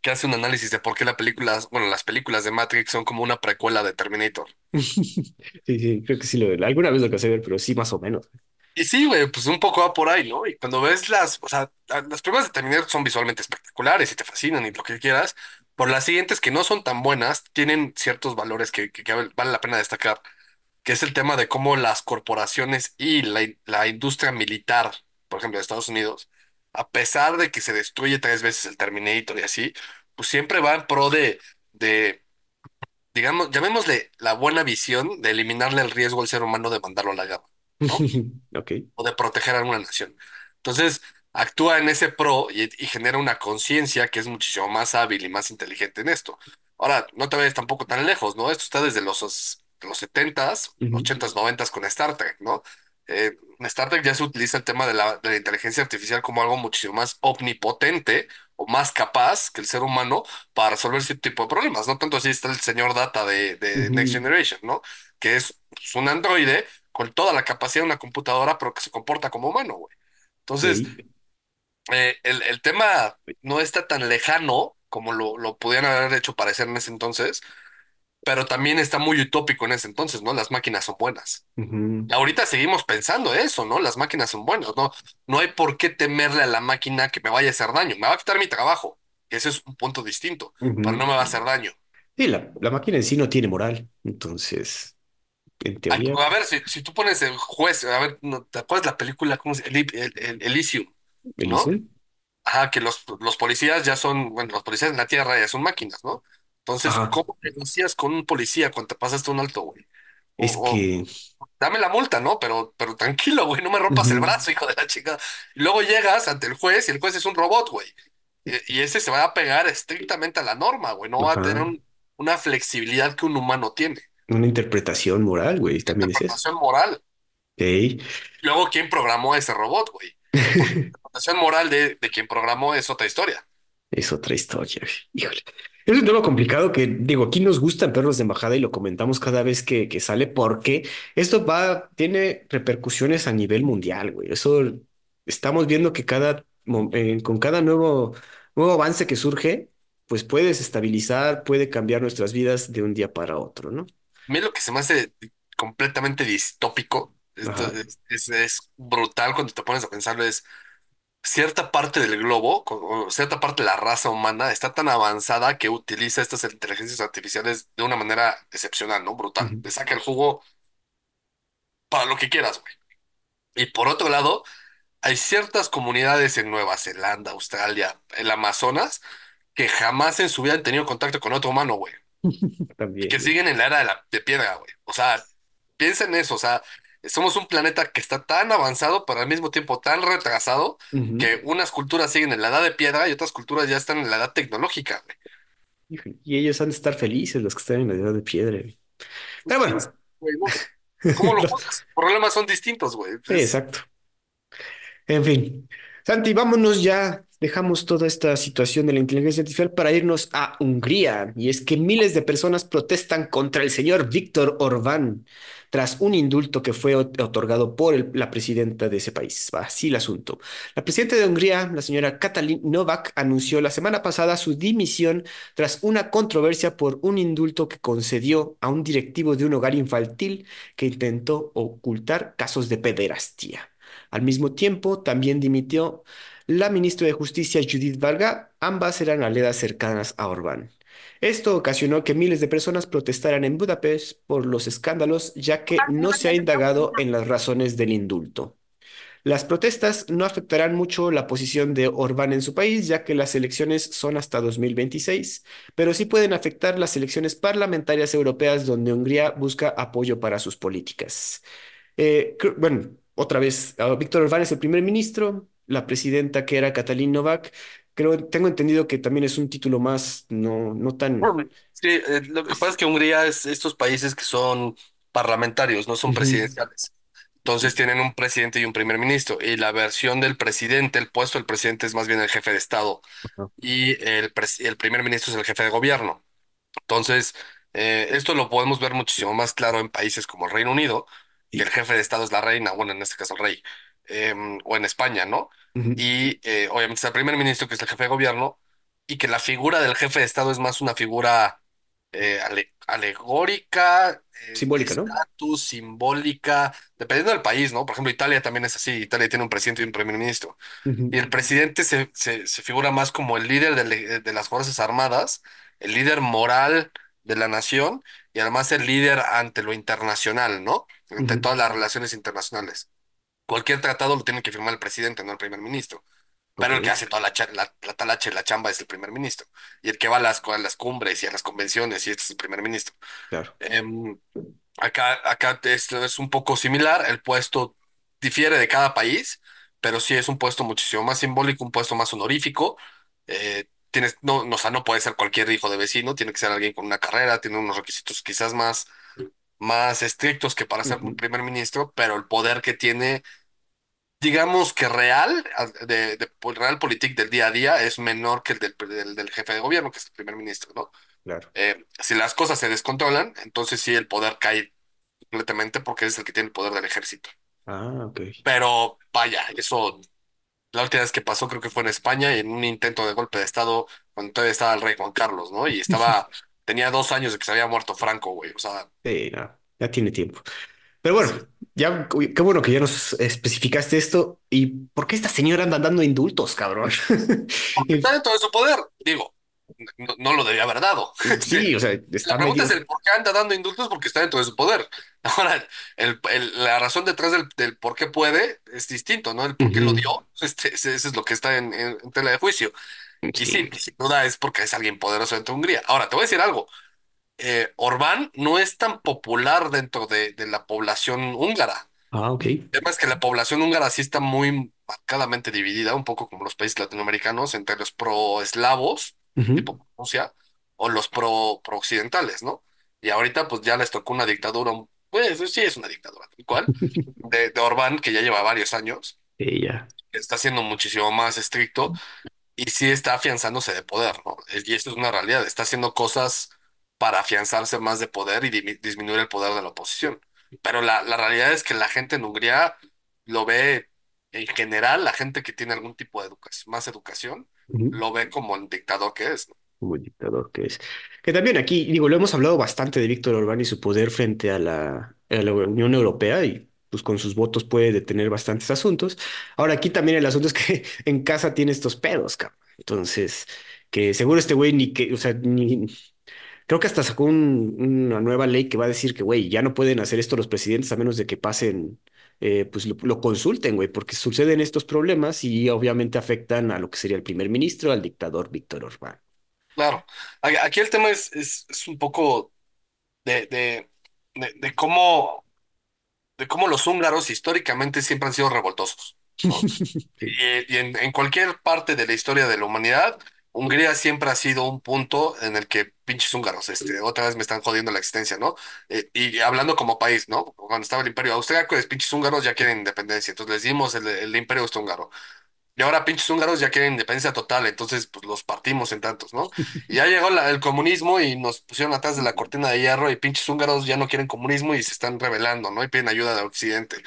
que hace un análisis de por qué la película, bueno, las películas de Matrix son como una precuela de Terminator. Sí, sí, creo que sí lo, alguna vez lo que ver, pero sí, más o menos. Y sí, güey, pues un poco va por ahí, ¿no? Y cuando ves las, o sea, a- las primeras de Terminator son visualmente espectaculares y te fascinan y lo que quieras, por las siguientes que no son tan buenas, tienen ciertos valores que, que, que vale la pena destacar, que es el tema de cómo las corporaciones y la, la industria militar, por ejemplo, de Estados Unidos, a pesar de que se destruye tres veces el Terminator y así, pues siempre va en pro de, de, digamos, llamémosle la buena visión de eliminarle el riesgo al ser humano de mandarlo a la gama, ¿no? Ok. o de proteger a alguna nación. Entonces, actúa en ese pro y, y genera una conciencia que es muchísimo más hábil y más inteligente en esto. Ahora, no te vayas tampoco tan lejos, ¿no? Esto está desde los, os- los 70s, Ujú, 80s, 90s con Star Trek, ¿no? Eh, en Star Trek ya se utiliza el tema de la, de la inteligencia artificial como algo muchísimo más omnipotente o más capaz que el ser humano para resolver cierto tipo de problemas, ¿no? Tanto así está el señor Data de, de Next Generation, ¿no? Que es pues, un androide con toda la capacidad de una computadora, pero que se comporta como humano, güey. Entonces, eh, el, el tema no está tan lejano como lo, lo pudieran haber hecho parecer en ese entonces, pero también está muy utópico en ese entonces, ¿no? Las máquinas son buenas. Y ahorita seguimos pensando eso, ¿no? Las máquinas son buenas, ¿no? No hay por qué temerle a la máquina que me vaya a hacer daño. Me va a quitar mi trabajo. Ese es un punto distinto, pero no me va a hacer daño. Sí, la, la máquina en sí no tiene moral, entonces, en teoría, A ver, si, si tú pones el juez, a ver, ¿no ¿te acuerdas la película? ¿Cómo se el, el, el- Elysium, ¿no? Ajá, que los, los policías ya son, bueno, los policías en la tierra ya son máquinas, ¿no? Entonces, Ajá, ¿cómo negocias con un policía cuando te pasaste un alto, güey? O, es o que... dame la multa, ¿no? Pero, pero tranquilo, güey, no me rompas el ujú, brazo, hijo de la chica. Y luego llegas ante el juez y el juez es un robot, güey. Y, y ese se va a pegar estrictamente a la norma, güey. No va a tener Ajá, un- una flexibilidad que un humano tiene. una interpretación moral, güey, también es eso. Interpretación moral. Ok. Luego, ¿quién programó a ese robot, güey? Porque la interpretación moral de, de quien programó es otra historia. Es otra historia. güey. Híjole. Es un tema complicado que, digo, aquí nos gustan perros de embajada y lo comentamos cada vez que, que sale porque esto va, tiene repercusiones a nivel mundial, güey. Eso estamos viendo que cada, eh, con cada nuevo, nuevo avance que surge, pues puede desestabilizar, puede cambiar nuestras vidas de un día para otro, ¿no? A mí lo que se me hace completamente distópico, esto es- es brutal cuando te pones a pensarlo, es cierta parte del globo, o cierta parte de la raza humana está tan avanzada que utiliza estas inteligencias artificiales de una manera excepcional, ¿no? Brutal. Ujú. Le saca el jugo para lo que quieras, güey. Y por otro lado, hay ciertas comunidades en Nueva Zelanda, Australia, el Amazonas, que jamás en su vida han tenido contacto con otro humano, güey. y También, que güey. siguen en la era de, la, de piedra, güey. O sea, piensa en eso, o sea, somos un planeta que está tan avanzado, pero al mismo tiempo tan retrasado, que unas culturas siguen en la edad de piedra y otras culturas ya están en la edad tecnológica, güey. Y ellos han de estar felices, los que están en la edad de piedra, güey. Pues, Pero bueno. sabe, güey, no. ¿Cómo lo juzgas? Los problemas son distintos, güey. Sí, Es- exacto. En fin, Santi, vámonos ya. Dejamos toda esta situación de la inteligencia artificial para irnos a Hungría. Y es que miles de personas protestan contra el señor Víctor Orbán tras un indulto que fue ot- otorgado por la presidenta de ese país. Así el asunto. La presidenta de Hungría, la señora Katalin Novak, anunció la semana pasada su dimisión tras una controversia por un indulto que concedió a un directivo de un hogar infantil que intentó ocultar casos de pederastía. Al mismo tiempo, también dimitió la ministra de Justicia Judith Valga, ambas eran aledas cercanas a Orbán. Esto ocasionó que miles de personas protestaran en Budapest por los escándalos, ya que no se ha indagado en las razones del indulto. Las protestas no afectarán mucho la posición de Orbán en su país, ya que las elecciones son hasta 2026, pero sí pueden afectar las elecciones parlamentarias europeas donde Hungría busca apoyo para sus políticas. Eh, bueno, otra vez, ah, Víctor Orbán es el primer ministro, la presidenta que era Katalin Novak, creo, tengo entendido que también es un título más, no, no tan... Sí, eh, lo que pasa es que Hungría es estos países que son parlamentarios, no son presidenciales. Entonces tienen un presidente y un primer ministro. Y la versión del presidente, el puesto del presidente es más bien el jefe de Estado. Y el, pres- el primer ministro es el jefe de gobierno. Entonces, eh, esto lo podemos ver muchísimo más claro en países como el Reino Unido, que el sí, jefe de Estado es la reina, bueno, en este caso el rey, em, o en España, ¿no? Y eh, obviamente está el primer ministro, que es el jefe de gobierno, y que la figura del jefe de Estado es más una figura eh, ale- alegórica, eh, de Simbólica, ¿no? estatus, simbólica, dependiendo del país, ¿no? Por ejemplo, Italia también es así, Italia tiene un presidente y un primer ministro. Y el presidente se, se, se figura más como el líder de, le- de las Fuerzas Armadas, el líder moral de la nación y además el líder ante lo internacional, ¿no? Ante todas las relaciones internacionales. Cualquier tratado lo tiene que firmar el presidente, no el primer ministro. Pero el que hace toda la, la, la talacha y la chamba es el primer ministro. Y el que va a las, a las cumbres y a las convenciones y este es el primer ministro. claro. Em, acá acá es, es un poco similar, el puesto difiere de cada país, pero sí es un puesto muchísimo más simbólico, un puesto más honorífico. Eh, tienes, no, no, o sea, no puede ser cualquier hijo de vecino, tiene que ser alguien con una carrera, tiene unos requisitos quizás más, más estrictos que para ser un Ujú, primer ministro, pero el poder que tiene, digamos que real, de, de, po- real politic del día a día es menor que el del, del, del jefe de gobierno, que es el primer ministro, ¿no? claro. Eh, si las cosas se descontrolan, entonces sí el poder cae completamente porque es el que tiene el poder del ejército. Ah, ok. Pero vaya, eso la última vez que pasó creo que fue en España en un intento de golpe de estado cuando todavía estaba el rey Juan Carlos, ¿no? Y estaba, tenía dos años de que se había muerto Franco, güey. O sea, Sí, no, ya tiene tiempo. Pero bueno, ya, qué bueno que ya nos especificaste esto. ¿Y por qué esta señora anda dando indultos, cabrón? Porque está dentro de su poder, digo, no, no lo debía haber dado. Sí, o sea, La está pregunta es medio... el por qué anda dando indultos porque está dentro de su poder. Ahora, el, el- la razón detrás del, del por qué puede es distinto, ¿no? El por qué lo Ujú, dio, este, ese, ese es lo que está en, en- en tela de juicio. Y Sí. sí, sin duda es porque es alguien poderoso dentro de Hungría. Ahora, te voy a decir algo. Eh, Orbán no es tan popular dentro de, de la población húngara. Ah, ok. El tema es que la población húngara sí está muy marcadamente dividida, un poco como los países latinoamericanos, entre los pro-eslavos, tipo Rusia, o los pro, pro-occidentales, ¿no? Y ahorita pues ya les tocó una dictadura, pues sí es una dictadura, tal cual, de, de Orbán, que ya lleva varios años, Sí, ya. está siendo muchísimo más estricto y sí está afianzándose de poder, ¿no? Y esto es una realidad, está haciendo cosas para afianzarse más de poder y disminuir el poder de la oposición. Pero la, la realidad es que la gente en Hungría lo ve, en general, la gente que tiene algún tipo de educación, más educación, lo ve como el dictador que es, ¿no? Como el dictador que es. Que también aquí, digo, lo hemos hablado bastante de Víctor Orbán y su poder frente a la, a la Unión Europea y pues con sus votos puede detener bastantes asuntos. Ahora aquí también el asunto es que en casa tiene estos pedos, cabrón. Entonces, que seguro este güey ni que, o sea, ni, creo que hasta sacó un- una nueva ley que va a decir que, güey, ya no pueden hacer esto los presidentes a menos de que pasen, eh, pues lo, lo consulten, güey, porque suceden estos problemas y obviamente afectan a lo que sería el primer ministro, al dictador Víctor Orbán. Claro. Aquí el tema es, es, es un poco de, de, de, de cómo, de cómo los húngaros históricamente siempre han sido revoltosos. Y, y en, en cualquier parte de la historia de la humanidad, Hungría siempre ha sido un punto en el que pinches húngaros, este, otra vez me están jodiendo la existencia, ¿no? Eh, y hablando como país, ¿no? Cuando estaba el Imperio Austriaco, los pinches húngaros ya quieren independencia, entonces les dimos el, el Imperio Austrohúngaro. Y ahora pinches húngaros ya quieren independencia total, entonces pues los partimos en tantos, ¿no? Y ya llegó el comunismo y nos pusieron atrás de la cortina de hierro y pinches húngaros ya no quieren comunismo y se están rebelando, ¿no? Y piden ayuda de Occidente.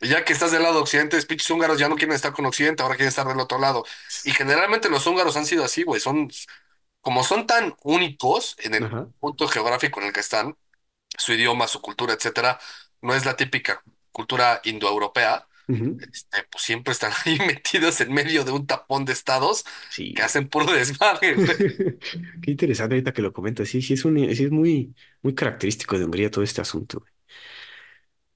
Ya que estás del lado de Occidente, los pinches húngaros ya no quieren estar con Occidente, ahora quieren estar del otro lado. Y generalmente los húngaros han sido así, güey. Son, como son tan únicos en el Ajá. punto geográfico en el que están, su idioma, su cultura, etcétera, no es la típica cultura indoeuropea. Ujú. Este, pues siempre están ahí metidos en medio de un tapón de estados que hacen puro desmadre. Qué interesante ahorita que lo comentas. Sí, sí, es un, sí, es muy, muy característico de Hungría todo este asunto. güey.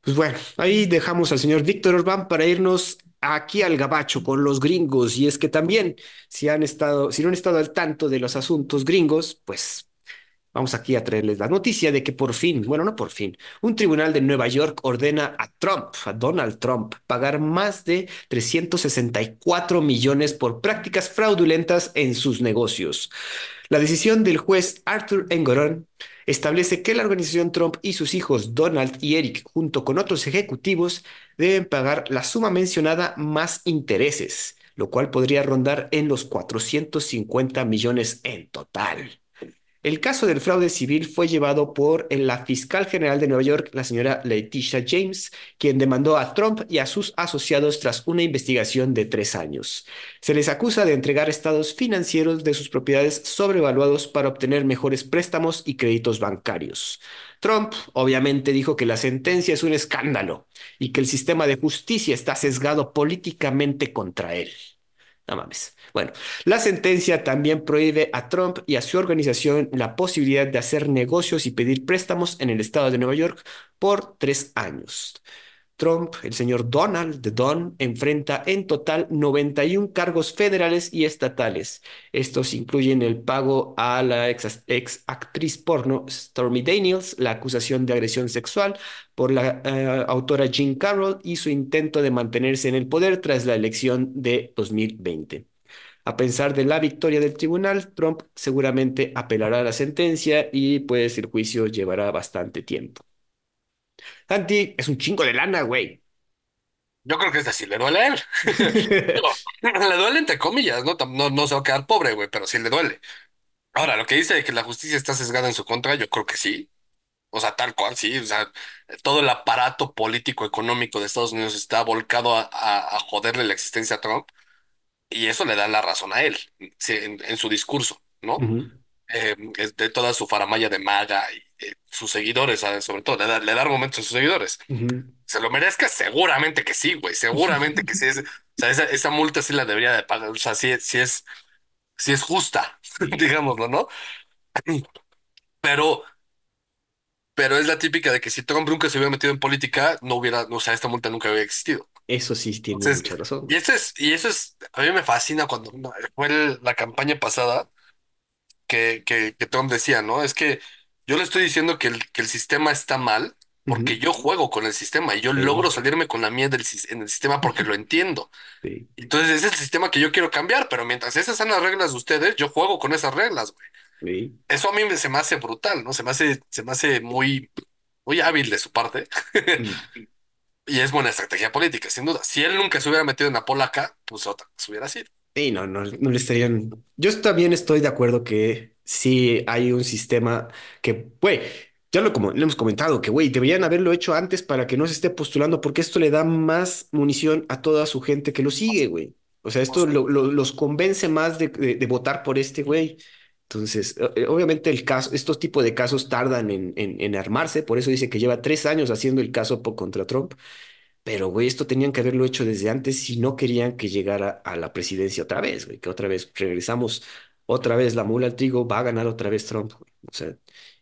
Pues bueno, ahí dejamos al señor Víctor Orbán para irnos aquí al gabacho con los gringos. Y es que también, si han estado, si no han estado al tanto de los asuntos gringos, pues Vamos aquí a traerles la noticia de que por fin, bueno, no por fin, un tribunal de Nueva York ordena a Trump, a Donald Trump, pagar más de 364 millones por prácticas fraudulentas en sus negocios. La decisión del juez Arthur Engoron establece que la organización Trump y sus hijos Donald y Eric, junto con otros ejecutivos, deben pagar la suma mencionada más intereses, lo cual podría rondar en los 450 millones en total. El caso del fraude civil fue llevado por la fiscal general de Nueva York, la señora Letitia James, quien demandó a Trump y a sus asociados tras una investigación de tres años. Se les acusa de entregar estados financieros de sus propiedades sobrevaluados para obtener mejores préstamos y créditos bancarios. Trump obviamente dijo que la sentencia es un escándalo y que el sistema de justicia está sesgado políticamente contra él. No mames. Bueno, la sentencia también prohíbe a Trump y a su organización la posibilidad de hacer negocios y pedir préstamos en el estado de Nueva York por tres años. Trump, el señor Donald de Don, enfrenta en total 91 cargos federales y estatales. Estos incluyen el pago a la ex, actriz porno Stormy Daniels, la acusación de agresión sexual por la eh, autora Jean Carroll y su intento de mantenerse en el poder tras la elección de 2020. A pesar de la victoria del tribunal, Trump seguramente apelará a la sentencia y pues el juicio llevará bastante tiempo. Santi, es un chingo de lana, güey. Yo creo que es así, le duele a él. Le duele entre comillas, ¿no? No, no se va a quedar pobre, güey, pero sí le duele. Ahora, lo que dice de que la justicia está sesgada en su contra, yo creo que sí. O sea, tal cual, sí. O sea, todo el aparato político económico de Estados Unidos está volcado a, a, a joderle la existencia a Trump y eso le da la razón a él en, en su discurso, ¿no? Eh, de toda su faramalla de maga y eh, sus seguidores, ¿sabes? Sobre todo, le da, le da argumentos a sus seguidores. ¿Se lo merezca? Seguramente que sí, güey. Seguramente que sí. Es, o sea, esa, esa multa sí la debería de pagar. O sea, sí, sí es, sí es justa, digámoslo, ¿no? Pero, pero es la típica de que si Trump nunca se hubiera metido en política, no hubiera, o sea, esta multa nunca hubiera existido. Eso sí tiene Entonces, mucha razón. y eso es, y eso es, a mí me fascina cuando fue el- la campaña pasada que, que, que Trump decía, ¿no? Es que yo le estoy diciendo que el, que el sistema está mal porque Ujú, yo juego con el sistema y yo logro Sí, salirme con la mía del, sis- en el sistema porque lo entiendo. sí, Entonces, ese es el sistema que yo quiero cambiar, pero mientras esas sean las reglas de ustedes, yo juego con esas reglas, güey. sí. Eso a mí me, se me hace brutal, ¿no? Se me hace, se me hace muy, muy hábil de su parte Mm. y es buena estrategia política, sin duda. Si él nunca se hubiera metido en la polaca, pues otra se hubiera sido. Sí, no, no, no le estarían. Yo también estoy de acuerdo que sí hay un sistema que, güey, ya lo, como, le hemos comentado, que, güey, deberían haberlo hecho antes para que no se esté postulando, porque esto le da más munición a toda su gente que lo sigue, güey. O sea, esto lo- lo- los convence más de, de- de votar por este güey. Entonces, eh, obviamente el caso, estos tipos de casos tardan en, en, armarse, por eso dice que lleva tres años haciendo el caso contra Trump. Pero, güey, esto tenían que haberlo hecho desde antes si no querían que llegara a la presidencia otra vez, güey, que otra vez regresamos, otra vez la mula al trigo, va a ganar otra vez Trump, güey. O sea,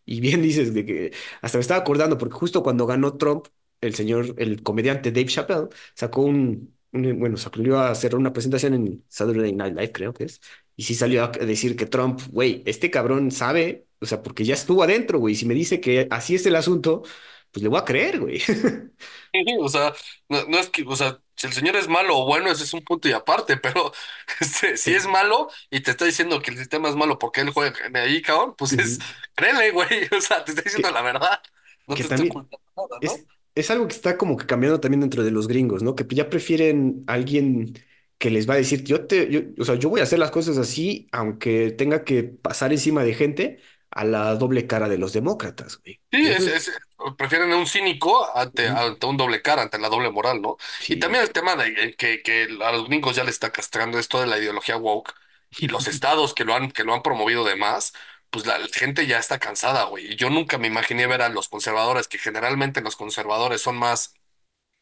y bien dices de que hasta me estaba acordando, porque justo cuando ganó Trump, el señor, el comediante Dave Chappelle sacó un, un- bueno, salió a hacer una presentación en Saturday Night Live, creo que es, y sí salió a decir que Trump, güey, este cabrón sabe, o sea, porque ya estuvo adentro, güey, si me dice que así es el asunto, pues le voy a creer, güey. O sea, no, no es que, o sea, si el señor es malo o bueno, ese es un punto y aparte, pero este, si es malo y te está diciendo que el sistema es malo porque él juega en ahí, cabrón, pues es, créele, güey, o sea, te está diciendo Que, la verdad, no que te estoy también ocultando nada, ¿no? es, es algo que está como que cambiando también dentro de los gringos, ¿no? Que ya prefieren a alguien que les va a decir, yo te, yo, o sea, yo voy a hacer las cosas así, aunque tenga que pasar encima de gente, a la doble cara de los demócratas, güey. Sí, es, es, prefieren a un cínico ante, ante un doble cara, ante la doble moral, ¿no? Y también el tema de eh, que, que a los gringos ya les está castrando esto de la ideología woke y los estados que lo han, que lo han promovido de más, pues la gente ya está cansada, güey. Y yo nunca me imaginé ver a los conservadores, que generalmente los conservadores son más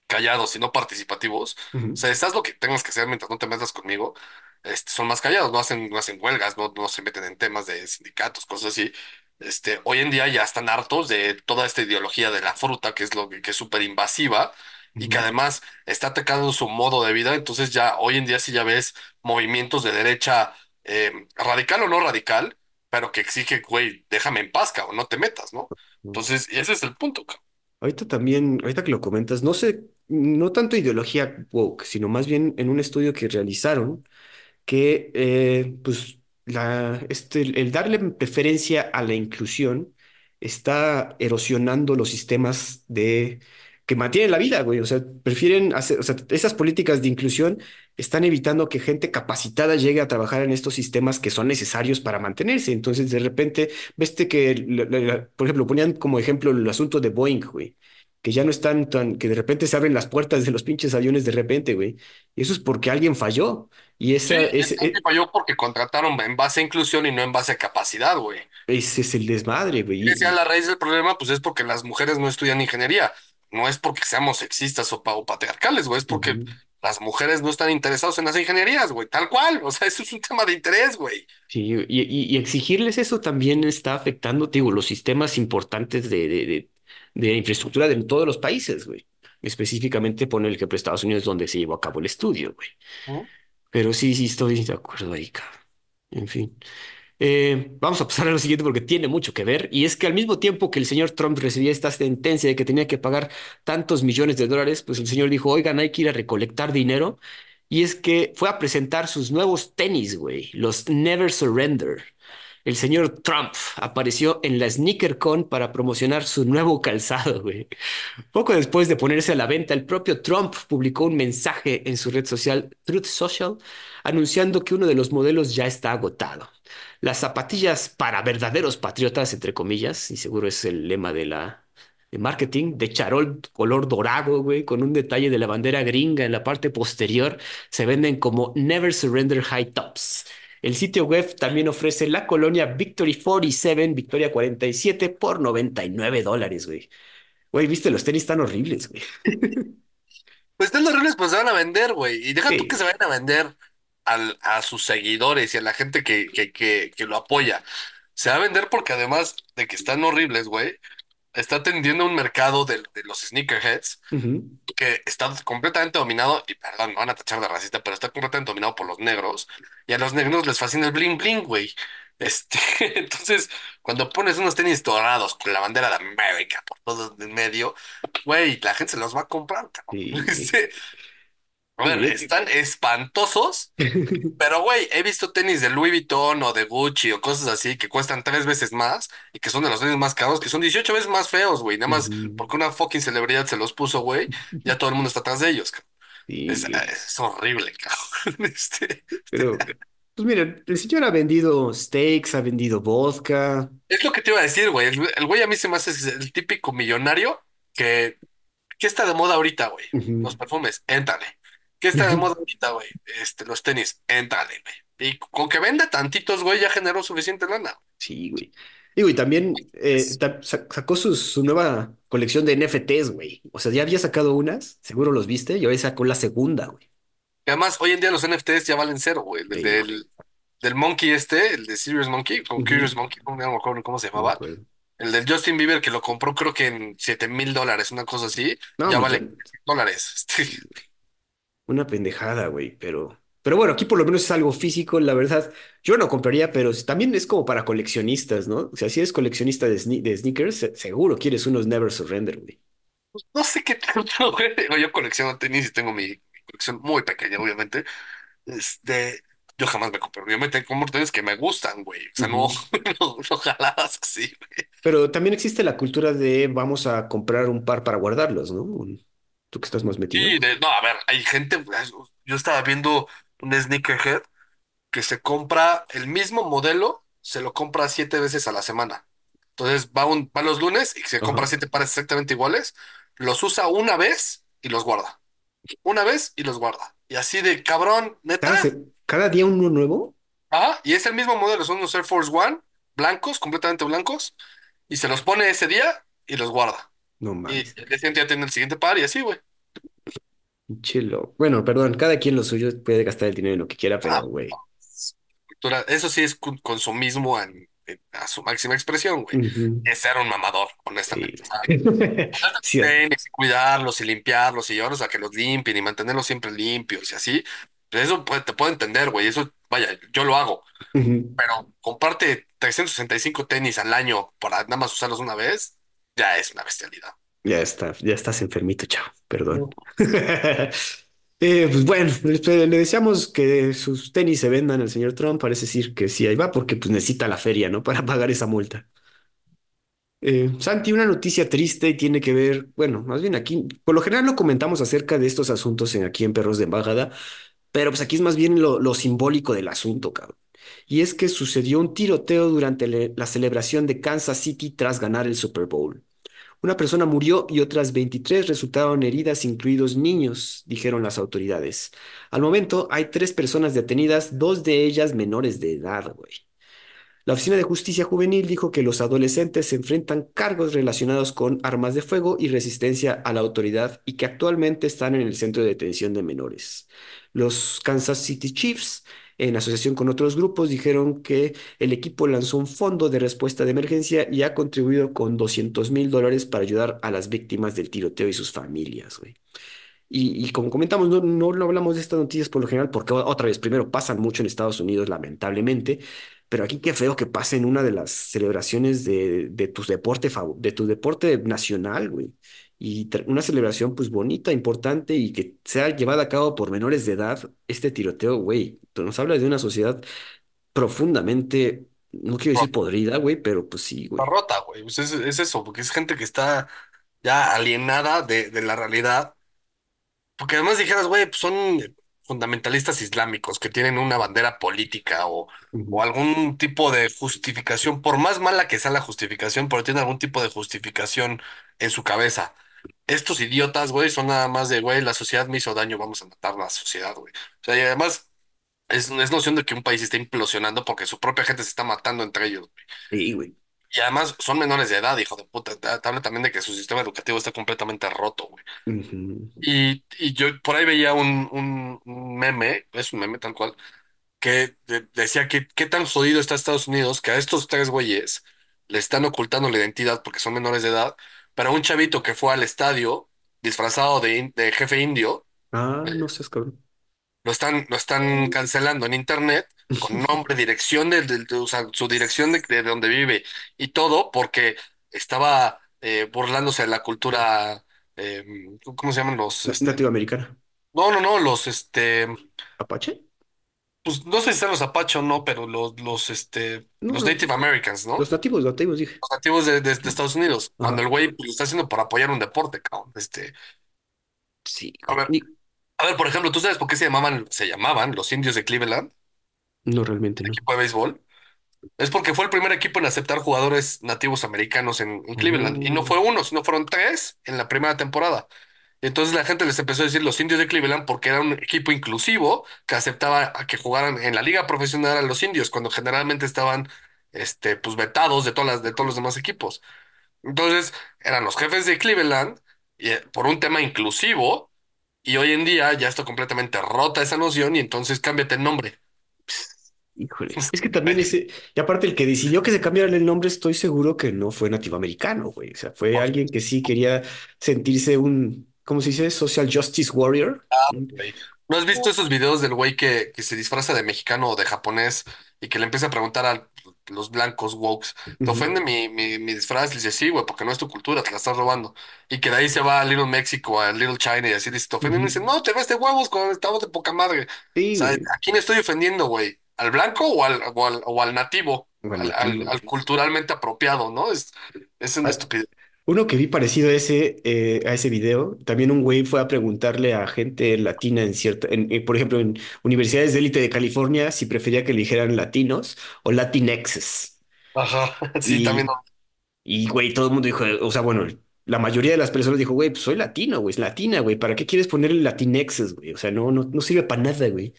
callados y no participativos. O sea, estás lo que tengas que hacer mientras no te metas conmigo. Este, son más callados, no hacen, no hacen huelgas, no, no se meten en temas de sindicatos, cosas así. Este, hoy en día ya están hartos de toda esta ideología de la fruta, que es lo que, que es súper invasiva y que además está atacando su modo de vida. Entonces ya hoy en día sí ya ves movimientos de derecha eh, radical o no radical, pero que exige, güey, déjame en paz, cabrón, no te metas, ¿no? Entonces, y ese es el punto, cabrón. Ahorita también, ahorita que lo comentas, no sé, no tanto ideología woke, sino más bien en un estudio que realizaron que eh, pues la, este, el darle preferencia a la inclusión está erosionando los sistemas de que mantienen la vida, güey. O sea, prefieren hacer, o esas políticas de inclusión están evitando que gente capacitada llegue a trabajar en estos sistemas que son necesarios para mantenerse. Entonces, de repente, viste que, por ejemplo, ponían como ejemplo el asunto de Boeing, güey. Que ya no están tan, que de repente se abren las puertas de los pinches aviones de repente, güey. Y eso es porque alguien falló. Y Sí, esa, es ese, que e- falló porque contrataron en base a inclusión y no en base a capacidad, güey. ese es el desmadre, güey. Y decía la raíz del problema, pues es porque las mujeres no estudian ingeniería. No es porque seamos sexistas o, o patriarcales, güey, es porque las mujeres no están interesadas en las ingenierías, güey, tal cual. O sea, eso es un tema de interés, güey. Sí, y, y- y exigirles eso también está afectando, digo, los sistemas importantes de, de, de, de infraestructura de todos los países, güey. Específicamente pone el de Estados Unidos, donde se llevó a cabo el estudio, güey. Pero sí, sí, estoy de acuerdo ahí, cabrón. En fin. Eh, vamos a pasar a lo siguiente porque tiene mucho que ver, y es que al mismo tiempo que el señor Trump recibía esta sentencia de que tenía que pagar tantos millones de dólares, pues el señor dijo, oigan, hay que ir a recolectar dinero, y es que fue a presentar sus nuevos tenis, güey, los Never Surrender. El señor Trump apareció en la SneakerCon para promocionar su nuevo calzado, güey. Poco después de ponerse a la venta, el propio Trump publicó un mensaje en su red social Truth Social anunciando que uno de los modelos ya está agotado. Las zapatillas para verdaderos patriotas, entre comillas, y seguro es el lema de la de marketing, de charol color dorado, güey, con un detalle de la bandera gringa en la parte posterior, se venden como Never Surrender High Tops. El sitio web también ofrece la colonia Victory 47, Victoria 47, por 99 dólares, güey. Güey, viste, los tenis tan horribles, güey. Pues están horribles, pues se van a vender, güey. Y deja tú que se vayan a vender al, a sus seguidores y a la gente que, que, que, que lo apoya. Se va a vender porque además de que están horribles, güey, está atendiendo un mercado de, de los sneakerheads que está completamente dominado, y perdón, me van a tachar de racista, pero está completamente dominado por los negros, y a los negros les fascina el bling bling, güey. Este, entonces, cuando pones unos tenis dorados con la bandera de América por todo en medio, güey, la gente se los va a comprar. Sí, a ver, están espantosos, pero güey, he visto tenis de Louis Vuitton o de Gucci o cosas así que cuestan tres veces más y que son de los tenis más caros, que son 18 veces más feos, güey. Nada más porque una fucking celebridad se los puso, güey, ya todo el mundo está atrás de ellos. Es, Sí, es horrible, cabrón. Este, este, pero, pues miren, el señor ha vendido steaks, ha vendido vodka. es lo que te iba a decir, güey. El, el güey a mí se me hace el típico millonario que, ¿qué está de moda ahorita, güey? Los perfumes, éntale. ¿Qué está de moda ahorita, güey? Este, los tenis, éntale, güey. Y con que venda tantitos, güey, ya generó suficiente lana. Sí, güey. Y también eh, sacó su, su nueva colección de NFTs, güey. O sea, ya había sacado unas, seguro los viste, y ahora sacó la segunda, güey. y además, hoy en día los NFTs ya valen cero, güey. El Sí, güey. del, del Monkey este, el de Serious Monkey, con Ujú. Curious Monkey, no me acuerdo cómo se llamaba. El del Justin Bieber que lo compró creo que en siete mil dólares, una cosa así, No, ya no, vale dólares. Una pendejada, güey, pero... Pero bueno, aquí por lo menos es algo físico, la verdad. Yo no compraría, pero también es como para coleccionistas, ¿no? O sea, si eres coleccionista de, sne- de sneakers, se- seguro quieres unos Never Surrender, güey. no sé qué tanto, güey. Digo, Yo colecciono tenis y tengo mi, colección muy pequeña, obviamente. Este, yo jamás me compro. Yo me tengo como tenis que me gustan, güey. O sea, no, Ujú. no, no jaladas así, güey. Pero también existe la cultura de vamos a comprar un par para guardarlos, ¿no? Un- Tú que estás más metido. De, no, a ver, hay gente, yo estaba viendo un sneakerhead que se compra el mismo modelo, se lo compra siete veces a la semana. Entonces va, un, va los lunes y se compra Ajá. siete pares exactamente iguales, los usa una vez y los guarda. Una vez y los guarda. Y así de cabrón, Cada, neta. se- cada día uno nuevo. Ajá, y es el mismo modelo, son unos Air Force One, blancos, completamente blancos, y se los pone ese día y los guarda. No Y el día siguiente ya tiene el siguiente par y así, güey. Chelo. Bueno, perdón, cada quien lo suyo puede gastar el dinero en lo que quiera, pero Ah, güey. cultura- eso sí es cu- consumismo en- en- a su máxima expresión, güey. Ujú. Es ser un mamador, Sí. honestamente. Tenis y cuidarlos y limpiarlos y llevarlos a que los limpien y mantenerlos siempre limpios y así. Pues eso puede- te puedo entender, güey. Eso, vaya, yo lo hago. Ujú. Pero comparte 365 tenis al año para nada más usarlos una vez, ya es una bestialidad. Ya está, ya estás enfermito, chao. Perdón. Eh, pues bueno, le le deseamos que sus tenis se vendan al señor Trump. Parece decir que sí, ahí va, porque pues necesita la feria, ¿no? Para pagar esa multa. Eh, Santi, una noticia triste y tiene que ver, bueno, más bien aquí, por lo general no comentamos acerca de estos asuntos en, aquí en Perros de Embajada, pero pues aquí es más bien lo, lo simbólico del asunto, cabrón. Y es que sucedió un tiroteo durante le- la celebración de Kansas City tras ganar el Super Bowl. Una persona murió y otras 23 resultaron heridas, incluidos niños, dijeron las autoridades. Al momento hay tres personas detenidas, dos de ellas menores de edad, güey. La Oficina de Justicia Juvenil dijo que los adolescentes se enfrentan cargos relacionados con armas de fuego y resistencia a la autoridad y que actualmente están en el centro de detención de menores. Los Kansas City Chiefs en asociación con otros grupos, dijeron que el equipo lanzó un fondo de respuesta de emergencia y ha contribuido con doscientos mil dólares para ayudar a las víctimas del tiroteo y sus familias, güey. Y, y como comentamos, no, no, hablamos de estas noticias por lo general porque otra vez, primero, pasan mucho en Estados Unidos, lamentablemente, pero aquí qué feo que pase en una de las celebraciones de, de tu deporte, de tu deporte nacional, güey. Y una celebración pues bonita, importante y que sea llevada a cabo por menores de edad, este tiroteo, güey. Nos habla de una sociedad profundamente, no quiero decir podrida, güey, pero pues sí, güey. rota, güey. Pues es, es eso, porque es gente que está ya alienada de, de la realidad. Porque además dijeras, güey, pues son fundamentalistas islámicos que tienen una bandera política o, o algún tipo de justificación, por más mala que sea la justificación, pero tienen algún tipo de justificación en su cabeza. Estos idiotas, güey, son nada más de, güey, la sociedad me hizo daño, vamos a matar la sociedad, güey. O sea, y además es, es noción de que un país está implosionando porque su propia gente se está matando entre ellos. güey. Sí, güey. Y además son menores de edad, hijo de puta. Te, habla también de que su sistema educativo está completamente roto, güey. Y, y yo por ahí veía un, un, un meme, es un meme tal cual, que de- decía que qué tan jodido está Estados Unidos que a estos tres güeyes le están ocultando la identidad porque son menores de edad, pero un chavito que fue al estadio disfrazado de, in- de jefe indio, Ah, no seas cabrón. lo están, lo están cancelando en internet con nombre, dirección de, de- de- o sea, su dirección de, de donde vive y todo porque estaba eh, burlándose de la cultura, eh, ¿cómo se llaman los, este, Nativa americana. no, no, no, los, este, ¿Apache? Pues no sé si son los Apache o no, pero los, los, este, No, los. Native Americans, ¿no? Los nativos, nativos, dije. Los nativos de, de- de Estados Unidos, cuando el güey pues, lo está haciendo por apoyar un deporte, cabrón. Este, Sí, a ver, a ver, por ejemplo, ¿tú sabes por qué se llamaban, se llamaban los indios de Cleveland, No, realmente no. equipo de béisbol? Es porque fue el primer equipo en aceptar jugadores nativos americanos en, en Cleveland. Y no Oh, fue uno, sino fueron tres en la primera temporada. Entonces la gente les empezó a decir los indios de Cleveland porque era un equipo inclusivo que aceptaba a que jugaran en la liga profesional a los indios, cuando generalmente estaban este, pues vetados de todas las, de todos los demás equipos. Entonces eran los jefes de Cleveland y, eh, por un tema inclusivo, y hoy en día ya está completamente rota esa noción y entonces cámbiate el nombre. híjole. Es que también ese, y aparte el que decidió que se cambiara el nombre, estoy seguro que no fue nativo americano, güey. O sea, fue alguien que sí quería sentirse un, ¿cómo se dice? Social Justice Warrior. güey. ¿No has visto esos videos del güey que, que se disfraza de mexicano o de japonés y que le empieza a preguntar a los blancos wokes, ¿te ofende mi, mi, mi disfraz? Le dice, sí, güey, porque no es tu cultura, te la estás robando. Y que de ahí se va a Little México, a Little China y así dice, ¿te ofende? Y me dice, no, te ves de huevos cuando estamos de poca madre. O sea. ¿a quién estoy ofendiendo, güey? ¿Al blanco o al, o al, o al nativo? Bueno, Al, al, culturalmente apropiado, ¿no? Es, es una Ah, estupidez. Uno que vi parecido a ese, eh, a ese video, también un güey fue a preguntarle a gente latina en cierta, en, eh, por ejemplo, en universidades de élite de California, si prefería que le dijeran latinos o latinexes. Ajá, sí, también. Y, y güey, todo el mundo dijo, o sea, bueno, la mayoría de las personas dijo, güey, pues soy latino, güey, es latina, güey, ¿para qué quieres ponerle latinexes, güey? O sea, no, no, no sirve para nada, güey.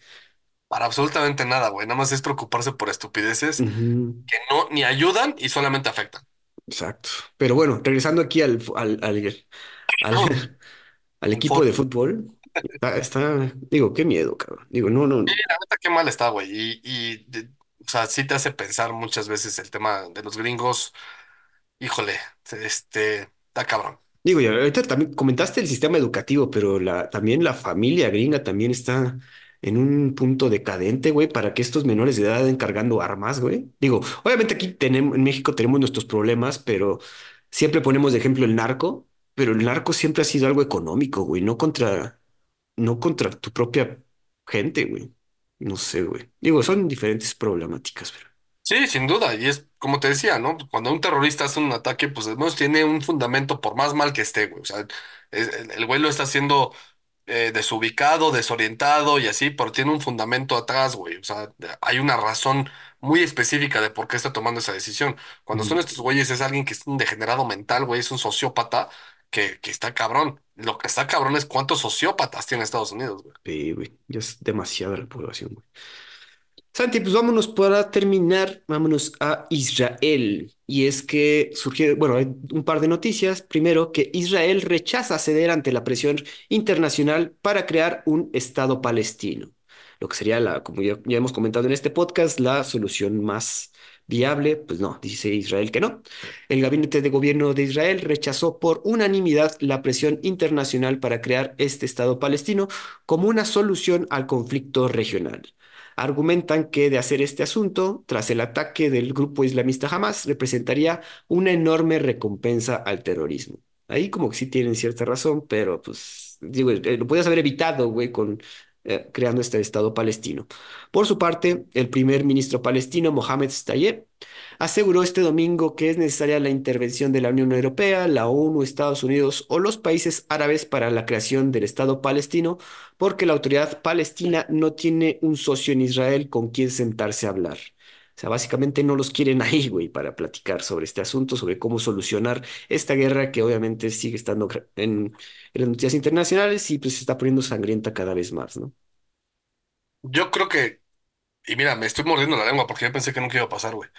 Para absolutamente nada, güey. Nada más es preocuparse por estupideces Ujú, que no ni ayudan y solamente afectan. Exacto. Pero bueno, regresando aquí al, fu- al, al, al, al En equipo de fútbol, está, está- digo, qué miedo, cabrón. Digo, no, no. Sí, la neta, qué mal está, güey. Y, y de- o sea, sí te hace pensar muchas veces el tema de los gringos. Híjole, este, está cabrón. Digo, y ahorita también comentaste el sistema educativo, pero la, también la familia gringa también está en un punto decadente, güey, para que estos menores de edad anden cargando armas, güey. Digo, obviamente aquí tenemos, en México tenemos nuestros problemas, pero siempre ponemos de ejemplo el narco, pero el narco siempre ha sido algo económico, güey, no contra, no contra tu propia gente, güey. No sé, güey. Digo, son diferentes problemáticas, pero. Sí, sin duda. Y es como te decía, ¿no? Cuando un terrorista hace un ataque, pues al menos tiene un fundamento por más mal que esté, güey. O sea, el, el está haciendo eh, desubicado, desorientado y así, pero tiene un fundamento atrás, güey. O sea, hay una razón muy específica de por qué está tomando esa decisión. Cuando son estos güeyes es alguien que es un degenerado mental, güey, es un sociópata que, que está cabrón. Lo que está cabrón es cuántos sociópatas tiene Estados Unidos, güey. Sí, güey, ya es demasiada la población, güey. Santi, pues vámonos para terminar, vámonos a Israel. Y es que surgieron, bueno, hay un par de noticias. Primero, que Israel rechaza ceder ante la presión internacional para crear un Estado palestino. lo que sería la, como ya hemos comentado en este podcast, la solución más viable, pues no, dice Israel que no. El gabinete de gobierno de Israel rechazó por unanimidad la presión internacional para crear este Estado palestino como una solución al conflicto regional. Argumentan que de hacer este asunto, tras el ataque del grupo islamista Hamas, representaría una enorme recompensa al terrorismo. Ahí como que sí tienen cierta razón, pero pues digo, eh, lo podías haber evitado, güey, con eh, creando este Estado palestino. Por su parte, el primer ministro palestino, Mohamed Tayeb, aseguró este domingo que es necesaria la intervención de la Unión Europea, la ONU, Estados Unidos o los países árabes para la creación del Estado palestino, porque la autoridad palestina no tiene un socio en Israel con quien sentarse a hablar. O sea, básicamente no los quieren ahí, güey, para platicar sobre este asunto, sobre cómo solucionar esta guerra que obviamente sigue estando en, en las noticias internacionales y pues se está poniendo sangrienta cada vez más, ¿no? Yo creo que, y mira, me estoy mordiendo la lengua porque yo pensé que nunca iba a pasar, güey.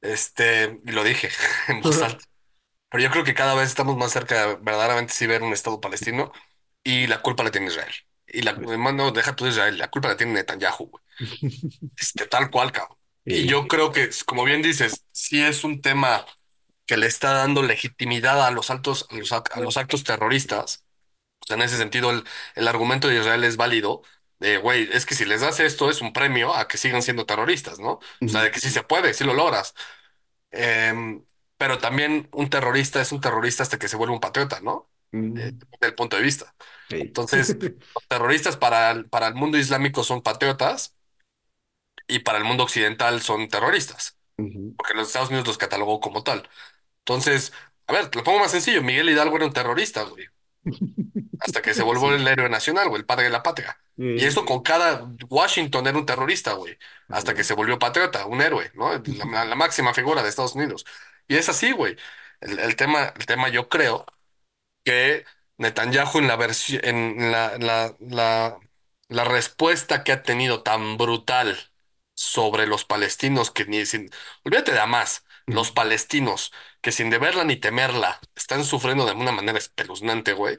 Este, y lo dije en voz alta. Pero yo creo que cada vez estamos más cerca de verdaderamente sí ver un Estado palestino y la culpa la tiene Israel. Y la, además, no, deja tú de Israel, la culpa la tiene Netanyahu, güey. Este, tal cual, cabrón. Y yo creo que, como bien dices, sí es un tema que le está dando legitimidad a los altos, a los, a los actos terroristas. O sea, en ese sentido, el, el argumento de Israel es válido. De, güey, es que si les das esto es un premio a que sigan siendo terroristas, ¿no? O sea, de que sí se puede, sí lo logras. Em, pero también un terrorista es un terrorista hasta que se vuelve un patriota, ¿no? Eh, desde el punto de vista. Entonces, los terroristas para el, para el mundo islámico son patriotas y para el mundo occidental son terroristas, porque los Estados Unidos los catalogó como tal. Entonces, a ver, te lo pongo más sencillo. Miguel Hidalgo era un terrorista, güey, hasta que se volvió Sí. el héroe nacional, güey, el padre de la patria. Y eso con cada Washington era un terrorista, güey, hasta que se volvió patriota, un héroe, ¿no? La, la máxima figura de Estados Unidos. Y es así, güey. El, el tema, el tema yo creo que Netanyahu en la versión, en la, la, la, la respuesta que ha tenido tan brutal sobre los palestinos que ni sin, olvídate de Hamas, los palestinos que sin deberla ni temerla están sufriendo de una manera espeluznante, güey.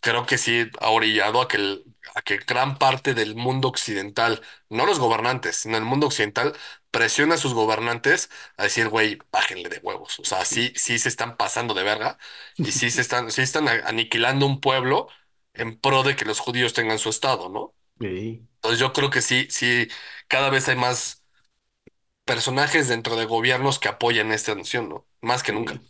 Creo que sí ha orillado a que, el- a que gran parte del mundo occidental, no los gobernantes, sino el mundo occidental, presiona a sus gobernantes a decir, güey, bájenle de huevos. O sea, sí, sí se están pasando de verga y sí se están, sí están aniquilando un pueblo en pro de que los judíos tengan su estado, ¿no? Eh, Entonces yo creo que sí, sí, cada vez hay más personajes dentro de gobiernos que apoyan esta noción, ¿no? Más que nunca. eh.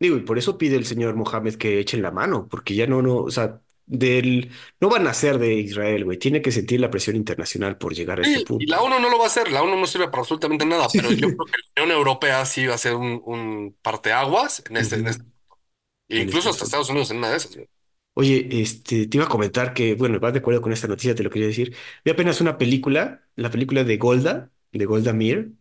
Digo, y por eso pide el señor Mohamed que echen la mano, porque ya no, no, o sea, del, no van a ser de Israel, güey. Tiene que sentir la presión internacional por llegar a este Sí, y la punto. ONU no lo va a hacer, la ONU no sirve para absolutamente nada, pero yo creo que la Unión Europea sí va a ser un, un parteaguas en este, en Ujú, este, e En este incluso hasta. Estados Unidos en una de esas. güey. Oye, este, te iba a comentar que, bueno, vas de acuerdo con esta noticia, te lo quería decir. Vi apenas una película, la película de Golda, de Golda Meir.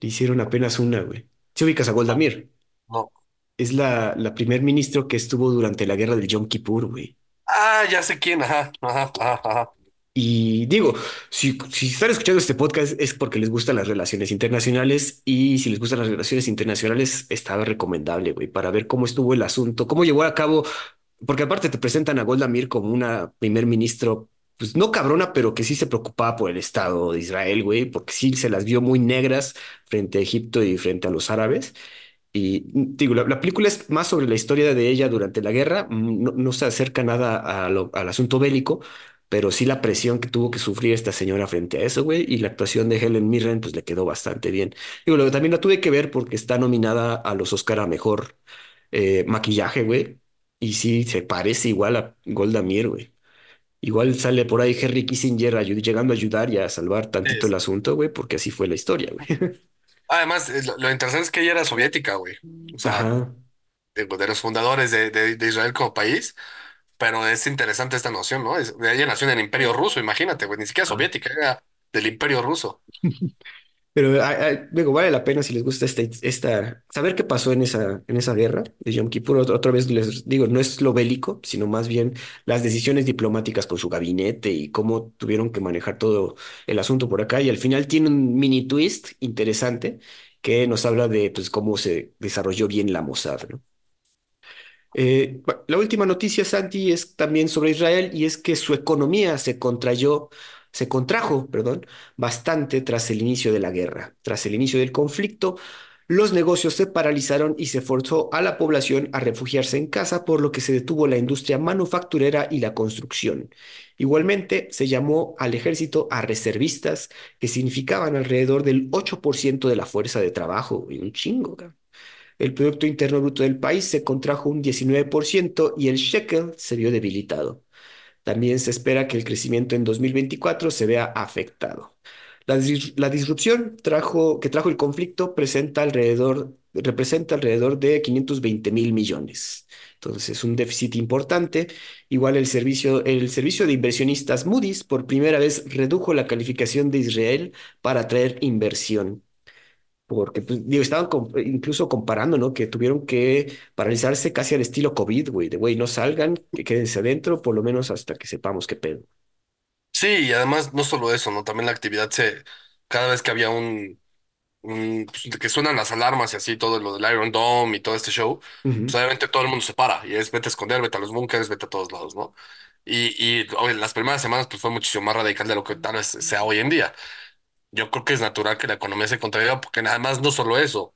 Le hicieron apenas una, güey. ¿Se ubicas a Golda No, Meir? no. Es la, la primer ministro que estuvo durante la guerra del Yom Kippur, güey. Ah, ya sé quién, ajá, ajá, ajá, ajá. Y digo, si, si están escuchando este podcast es porque les gustan las relaciones internacionales y si les gustan las relaciones internacionales estaba recomendable, güey, para ver cómo estuvo el asunto, cómo llevó a cabo, porque aparte te presentan a Golda Meir como una primer ministro, pues no cabrona, pero que sí se preocupaba por el Estado de Israel, güey, porque sí se las vio muy negras frente a Egipto y frente a los árabes. Y digo, la, la película es más sobre la historia de ella durante la guerra, mm, no, no se acerca nada a lo- al asunto bélico, pero sí la presión que tuvo que sufrir esta señora frente a eso, güey, y la actuación de Helen Mirren, pues le quedó bastante bien. Digo, luego también la tuve que ver porque está nominada a los Oscar a mejor eh, maquillaje, güey, y sí se parece igual a Golda Meir, güey. Igual sale por ahí Henry Kissinger ayu- llegando a ayudar y a salvar tantito el asunto, güey, porque así fue la historia, güey. Además, es lo, lo interesante es que ella era soviética, güey. O sea, Ajá. de, de los fundadores de, de, de Israel como país, pero es interesante esta noción, ¿no? Es, ella nació en el Imperio Ruso, imagínate, güey, ni siquiera Ah. soviética, era del Imperio Ruso. Pero ah, ah, digo, vale la pena si les gusta esta, esta, saber qué pasó en esa, en esa guerra de Yom Kippur. Otra, otra vez les digo, no es lo bélico, sino más bien las decisiones diplomáticas con su gabinete y cómo tuvieron que manejar todo el asunto por acá. Y al final tiene un mini twist interesante que nos habla de pues, cómo se desarrolló bien la Mossad, ¿no? Eh, la última noticia, Santi, es también sobre Israel y es que su economía se contrayó se contrajo, perdón, bastante tras el inicio de la guerra. Tras el inicio del conflicto, los negocios se paralizaron y se forzó a la población a refugiarse en casa, por lo que se detuvo la industria manufacturera y la construcción. Igualmente, se llamó al ejército a reservistas, que significaban alrededor del 8% de la fuerza de trabajo, y un chingo. El Producto Interno Bruto del país se contrajo un 19% y el shekel se vio debilitado. También se espera que el crecimiento en 2024 se vea afectado. La, dis- la disrupción que trajo el conflicto presenta alrededor, representa alrededor de 520 mil millones. Entonces, es un déficit importante. Igual el servicio, el servicio de inversionistas Moody's por primera vez redujo la calificación de Israel para atraer inversión. Porque, pues, digo, estaban incluso comparando, ¿no? Que tuvieron que paralizarse casi al estilo COVID, güey, de, güey, no salgan, que quédense adentro, por lo menos hasta que sepamos qué pedo. Sí, y además no solo eso, ¿no? También la actividad se, cada vez que había un, un pues, que suenan las alarmas y así, todo lo del Iron Dome y todo este show, pues Ujú, obviamente todo el mundo se para y es vete a esconder, vete a los búnkers, vete a todos lados, ¿no? Y, y oye, las primeras semanas pues fue muchísimo más radical de lo que tal vez sea hoy en día. Yo creo que es natural que la economía se contraiga porque nada más no solo eso.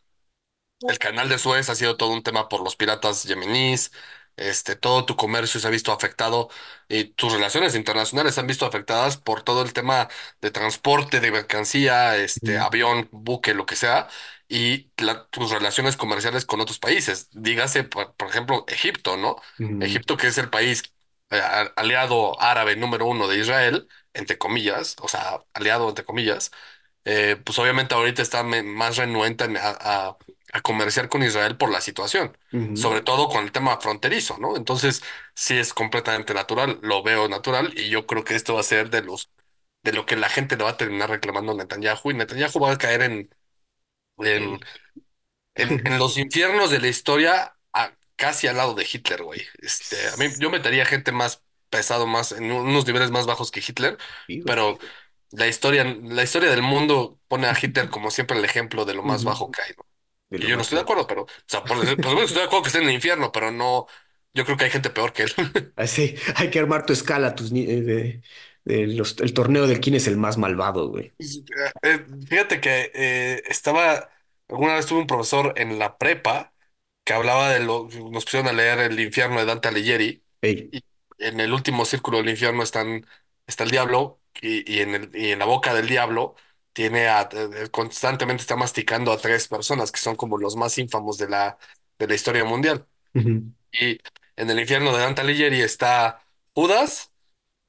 El canal de Suez ha sido todo un tema por los piratas yemeníes, este, todo tu comercio se ha visto afectado y tus relaciones internacionales se han visto afectadas por todo el tema de transporte de mercancía, este, avión, buque, lo que sea, y la- tus relaciones comerciales con otros países. Dígase, por, por ejemplo, Egipto, ¿no? ujú, Egipto, que es el país aliado árabe número uno de Israel, entre comillas, o sea, aliado entre comillas eh, pues obviamente ahorita está más renuente en- a, a- a comerciar con Israel por la situación, sobre todo con el tema fronterizo, ¿no? Entonces, sí es completamente natural, lo veo natural y yo creo que esto va a ser de los de lo que la gente le va a terminar reclamando a Netanyahu y Netanyahu va a caer en, en, en, en los infiernos de la historia casi al lado de Hitler, güey. Este, a mí yo metería gente más pesado, más en unos niveles más bajos que Hitler, Sí, pero la historia, la historia del mundo pone a Hitler como siempre el ejemplo de lo más bajo que hay, ¿no? Y yo no estoy de acuerdo, pero, o sea, por, supuesto estoy de acuerdo que esté en el infierno, pero no, yo creo que hay gente peor que él. Así, hay que armar tu escala, tus, eh, de, de los, el torneo del quién es el más malvado, güey. Eh, Fíjate que eh, estaba, alguna vez tuve un profesor en la prepa que hablaba de lo, nos pusieron a leer El infierno de Dante Alighieri Ey. y en el último círculo del infierno están, está el diablo y, y en el, y en la boca del diablo tiene a, eh, constantemente está masticando a tres personas que son como los más ínfamos de la, de la historia mundial. Y en el infierno de Dante Alighieri está Judas,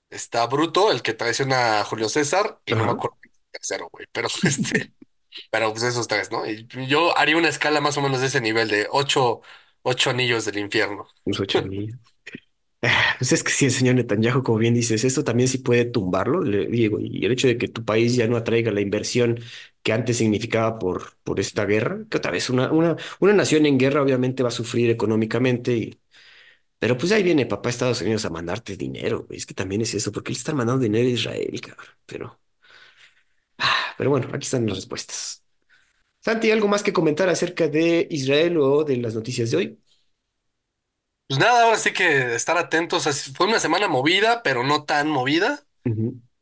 está Bruto, el que traiciona a Julio César, y no me acuerdo el tercero, güey, pero este, pero pues esos tres, ¿no? Y yo haría una escala más o menos de ese nivel, de ocho, ocho anillos del infierno. Los ocho anillos. Pues es que si el señor Netanyahu, como bien dices, esto también sí puede tumbarlo, le digo, y el hecho de que tu país ya no atraiga la inversión que antes significaba por, por esta guerra, que otra vez una, una, una nación en guerra obviamente va a sufrir económicamente, y, pero pues ahí viene papá Estados Unidos a mandarte dinero, güey, es que también es eso, porque le están mandando dinero a Israel, cabrón, pero, pero bueno, aquí están las respuestas. Santi, ¿algo más que comentar acerca de Israel o de las noticias de hoy? Pues nada, ahora sí que estar atentos. Fue una semana movida, pero no tan movida.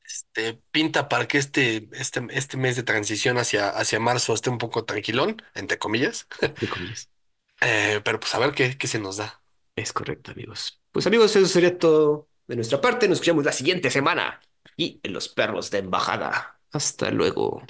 Este, pinta para que este, este, este mes de transición hacia, hacia marzo esté un poco tranquilón, entre comillas. De comillas. Eh, pero pues a ver qué, qué se nos da. Es correcto, amigos. Pues amigos, eso sería todo de nuestra parte. Nos escuchamos la siguiente semana aquí en Los Perros de Embajada. Hasta luego.